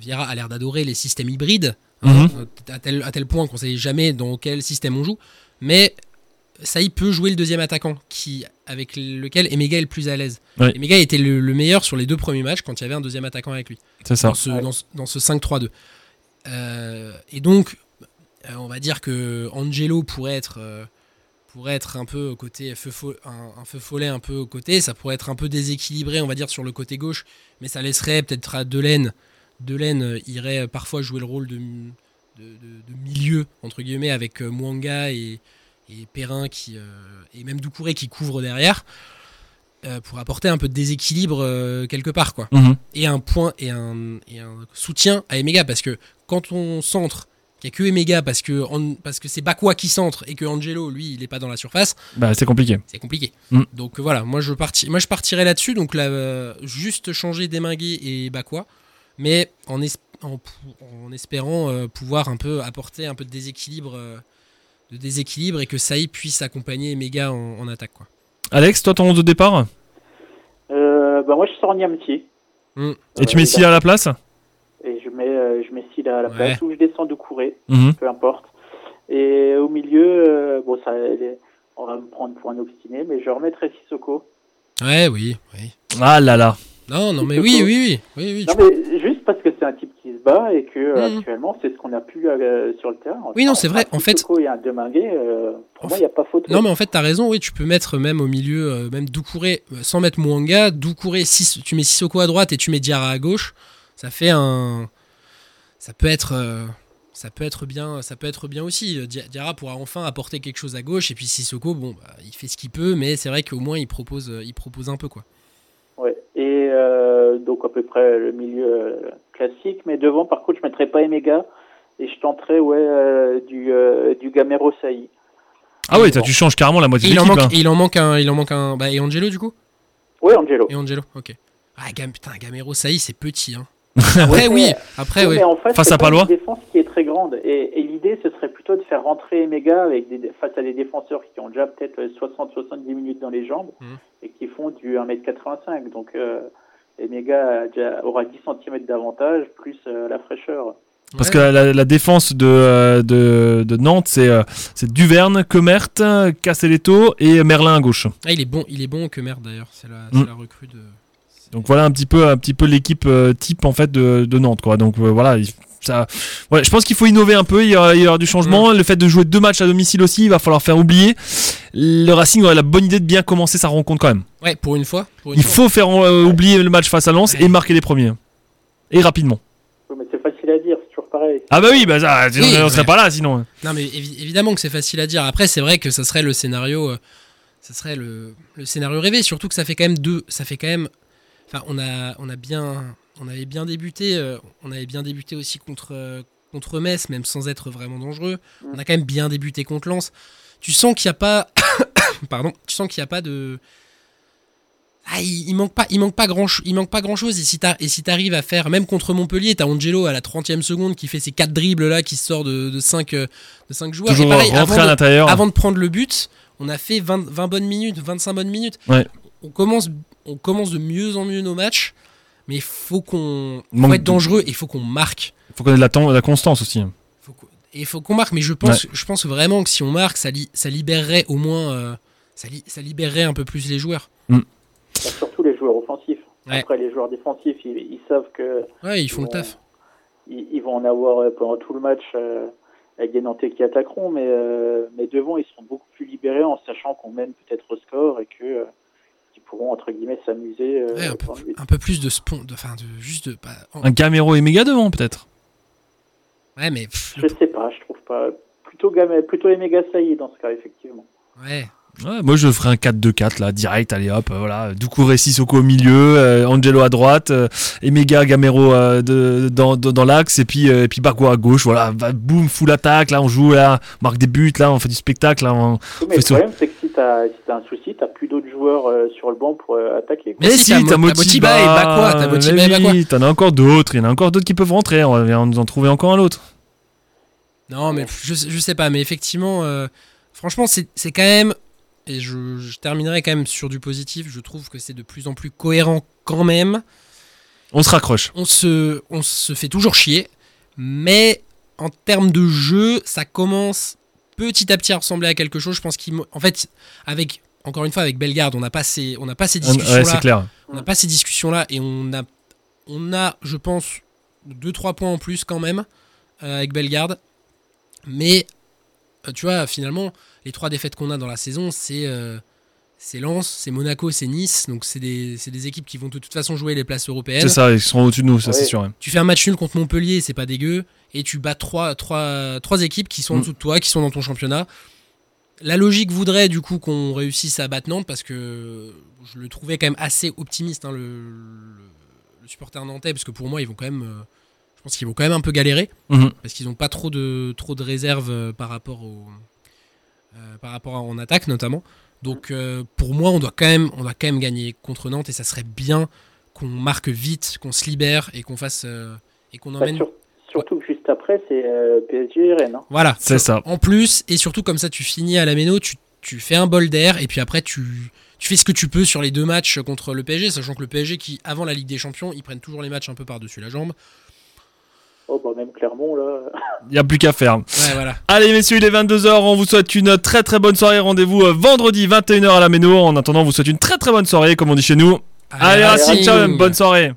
Vieira a l'air d'adorer les systèmes hybrides, hein, Mhm. à, tel, à tel point qu'on sait jamais dans quel système on joue, mais Saï peut jouer le deuxième attaquant, qui, avec lequel Emega est le plus à l'aise. Ouais. Emega était le, le meilleur sur les deux premiers matchs quand il y avait un deuxième attaquant avec lui. C'est ça. dans ce, dans ce- dans ce 5-3-2. Euh, et donc, euh, on va dire que Angelo pourrait être, euh, pourrait être un peu côté feu fo- un, un feu follet un peu au côté. Ça pourrait être un peu déséquilibré, on va dire, sur le côté gauche, mais ça laisserait peut-être à Delaine. Delaine euh, irait parfois jouer le rôle de, de, de- de milieu, entre guillemets, avec Mwanga et, et Perrin qui, euh, et même Doucouré qui couvre derrière, euh, pour apporter un peu de déséquilibre euh, quelque part. quoi Mhm. et un point et un, et un soutien à Emega parce que quand on centre qu'il n'y a que Emega parce que, en- parce que c'est Bakwa qui centre et que Angelo lui il est pas dans la surface Bah, c'est compliqué. c'est compliqué Mm. donc euh, voilà moi je, parti, moi je partirais là-dessus donc là, euh, juste changer Deminguet et Bakwa mais en, es- en, espérant euh, pouvoir un peu apporter un peu de déséquilibre euh, de déséquilibre et que Saï puisse accompagner Emega en, en attaque quoi. Alex, toi, ton 11 de départ? Euh, bah moi, je sors Niamti. Mm. Et tu mets Silla à la place? Et je mets, euh, je à la Ouais. place ou je descends de courir, Mhm. peu importe. Et au milieu, euh, bon, ça, on va me prendre pour un obstiné, mais je remettrai Sissoko. ouais oui oui Ah là là. non non mais oui oui oui oui, oui Non, mais juste parce que c'est un type qui se bat et que euh, Mhm. actuellement, c'est ce qu'on a pu euh, sur le terrain. Oui, non, c'est vrai, en fait- Sissoko et un Deminguet, euh, pour En moi, il n'y a pas photo. Non, mais en fait, t'as raison, oui, tu peux mettre même au milieu, euh, même Doucouré, sans mettre Mwanga, Doucouré, tu mets Sissoko à droite et tu mets Diarra à gauche, ça fait un. Ça peut être. euh, Ça peut être bien, ça peut être bien aussi. Euh, Dia- Diarra pourra enfin apporter quelque chose à gauche et puis Sissoko, bon, bah, il fait ce qu'il peut, mais c'est vrai qu'au moins il propose, euh, il propose un peu quoi. Ouais. Et euh, donc à peu près le milieu classique, mais devant par contre je mettrais pas Emega et je tenterais ouais euh, du euh, du Gamero Saï. Ah oui, tu changes carrément la moitié Et de il en l'équipe. manque, là. il en manque un, il en manque un, bah, et Angelo du coup? Ouais Angelo. Et Angelo, ok. Ah Gam- putain, Gamero, est, c'est petit. Hein. Après oui, après oui. mais en fait, Face à Palois une défense qui est très grande et, et l'idée ce serait plutôt de faire rentrer Emega avec des, face à des défenseurs qui ont déjà peut-être 60-70 minutes dans les jambes Mhm. et qui font du 1m85 donc euh, aura 10 cm d'avantage plus euh, la fraîcheur. Parce Ouais. que la, la défense de, euh, de, de Nantes, c'est euh, c'est Duverne, Comert, Castelletto et Merlin à gauche. Ah, il est bon, il est bon que merde d'ailleurs. C'est la, Mm. c'est la recrue de. Donc voilà un petit peu, un petit peu l'équipe euh, type en fait de, de Nantes quoi. Donc euh, voilà, il- ça, ouais, je pense qu'il faut innover un peu. Il y aura, il y aura du changement. Le fait de jouer deux matchs à domicile aussi, il va falloir faire oublier. Le Racing aurait la bonne idée de bien commencer sa rencontre quand même. Ouais, pour une fois. Pour une Il fois. faut faire euh, oublier le match face à Lens Ouais. et marquer les premiers et rapidement. Ouais, mais c'est facile à dire, c'est toujours pareil. Ah bah oui, bah ça, sinon, Oui, on serait ouais. pas là sinon. Non, mais évi- évidemment que c'est facile à dire. Après, c'est vrai que ça serait le scénario. euh, ça serait le, le scénario rêvé. Surtout que ça fait quand même deux. Ça fait quand même. Enfin, on a, on a bien. On avait bien débuté. euh, on avait bien débuté aussi contre, euh, contre Metz, même sans être vraiment dangereux. On a quand même bien débuté contre Lens. Tu sens qu'il n'y a pas. Pardon. Tu sens qu'il n'y a pas de. Ah, il, il manque pas, il manque pas grand, il manque pas grand chose. Et si et si t'arrives à faire, même contre Montpellier, t'as Angelo à la 30e seconde qui fait ses 4 dribbles là, qui sort de, de 5 de cinq joueurs. Toujours et pareil, avant à de- avant de prendre le but, on a fait 20, 20 bonnes minutes, 25 bonnes minutes. Ouais. On, commence, on commence de mieux en mieux nos matchs, mais il faut qu'on faut être de- dangereux et il faut qu'on marque. Il faut connaître la, temps- la constance aussi. Faut qu'on- et il faut qu'on marque, mais je pense, je pense vraiment que si on marque, ça, li- ça libérerait au moins. euh, ça, li- ça libérerait un peu plus les joueurs. Bah, surtout les joueurs offensifs. Ouais. Après, les joueurs défensifs, ils, ils savent que Ouais, ils font le taf. ils, ils vont en avoir euh, pendant tout le match euh, avec des Nantais qui attaqueront, mais, euh, mais devant, ils seront beaucoup plus libérés en sachant qu'on mène peut-être au score et que euh, pourront entre guillemets s'amuser. euh, Ouais, un, peu, un plus de de, enfin, de juste de. en- Un Gamero et méga devant peut-être. ouais, mais pff, Je sais pas, je trouve pas. Plutôt, Game- plutôt les méga saillies dans ce cas, effectivement. ouais. Ouais, moi je ferais un 4-2-4 là, direct, allez hop, euh, voilà. Doucouré Sissoko au milieu, euh, Angelo à droite, euh, Emega Gamero euh, de, dans, dans, dans l'axe, et puis, euh, et puis Bagua à gauche, voilà, va- boum, full attaque, là on joue, là, on marque des buts, là on fait du spectacle, là, on- Oui, mais Fait le problème, c'est que t'as si un souci, t'as plus d'autres joueurs euh, sur le banc pour euh, attaquer. quoi. Mais si, t'as Mo- t'as Motiba et Bakwa, t'as Motiba et Bakwa. oui, T'en as encore d'autres, il y en a encore d'autres qui peuvent rentrer, on va nous en trouver encore un autre. Non, mais je, je sais pas, mais effectivement, euh, franchement, c'est c'est quand même. Et je, je terminerai quand même sur du positif. Je trouve que c'est de plus en plus cohérent quand même. On se raccroche. On se, on se fait toujours chier, mais en termes de jeu, ça commence petit à petit à ressembler à quelque chose. Je pense qu'en fait, avec encore une fois avec Bellegarde, on n'a pas ces, on n'a pas ces discussions là. clair. On n'a pas ces discussions-là et on a, on a, je pense, 2-3 points en plus quand même euh, avec Bellegarde. Mais euh, tu vois, finalement, les trois défaites qu'on a dans la saison, c'est euh, c'est Lens, c'est Monaco, c'est Nice. Donc c'est des, c'est des équipes qui vont de toute façon jouer les places européennes. C'est ça, ils seront au-dessus de nous, ça c'est sûr. Tu fais un match nul contre Montpellier, c'est pas dégueu, et tu bats trois, trois, trois équipes qui sont en Mm. dessous de toi, qui sont dans ton championnat. La logique voudrait du coup qu'on réussisse à battre Nantes parce que je le trouvais quand même assez optimiste, hein, le, le- le supporter nantais, parce que pour moi, ils vont quand même. euh, je pense qu'ils vont quand même un peu galérer Mhm. parce qu'ils n'ont pas trop de, trop de réserves euh, par rapport, au, euh, par rapport à, en attaque notamment. Donc euh, pour moi, on doit, quand même, on doit quand même gagner contre Nantes et ça serait bien qu'on marque vite, qu'on se libère et qu'on fasse euh, et qu'on Bah, emmène. sur- surtout que juste après, c'est euh, PSG et Rennes. hein. Voilà, C'est ça. En plus et surtout comme ça, tu finis à la méno, tu, tu fais un bol d'air et puis après tu tu fais ce que tu peux sur les deux matchs contre le PSG, sachant que le PSG qui avant la Ligue des Champions, ils prennent toujours les matchs un peu par dessus la jambe. Oh, bah, même Clermont, là. Il n'y a plus qu'à faire. Ouais, voilà. Allez messieurs, il est 22h, on vous souhaite une très très bonne soirée. Rendez-vous euh, vendredi 21h à la Méno. En attendant, on vous souhaite une très très bonne soirée, comme on dit chez nous. Allez, Racing, ciao, bonne soirée.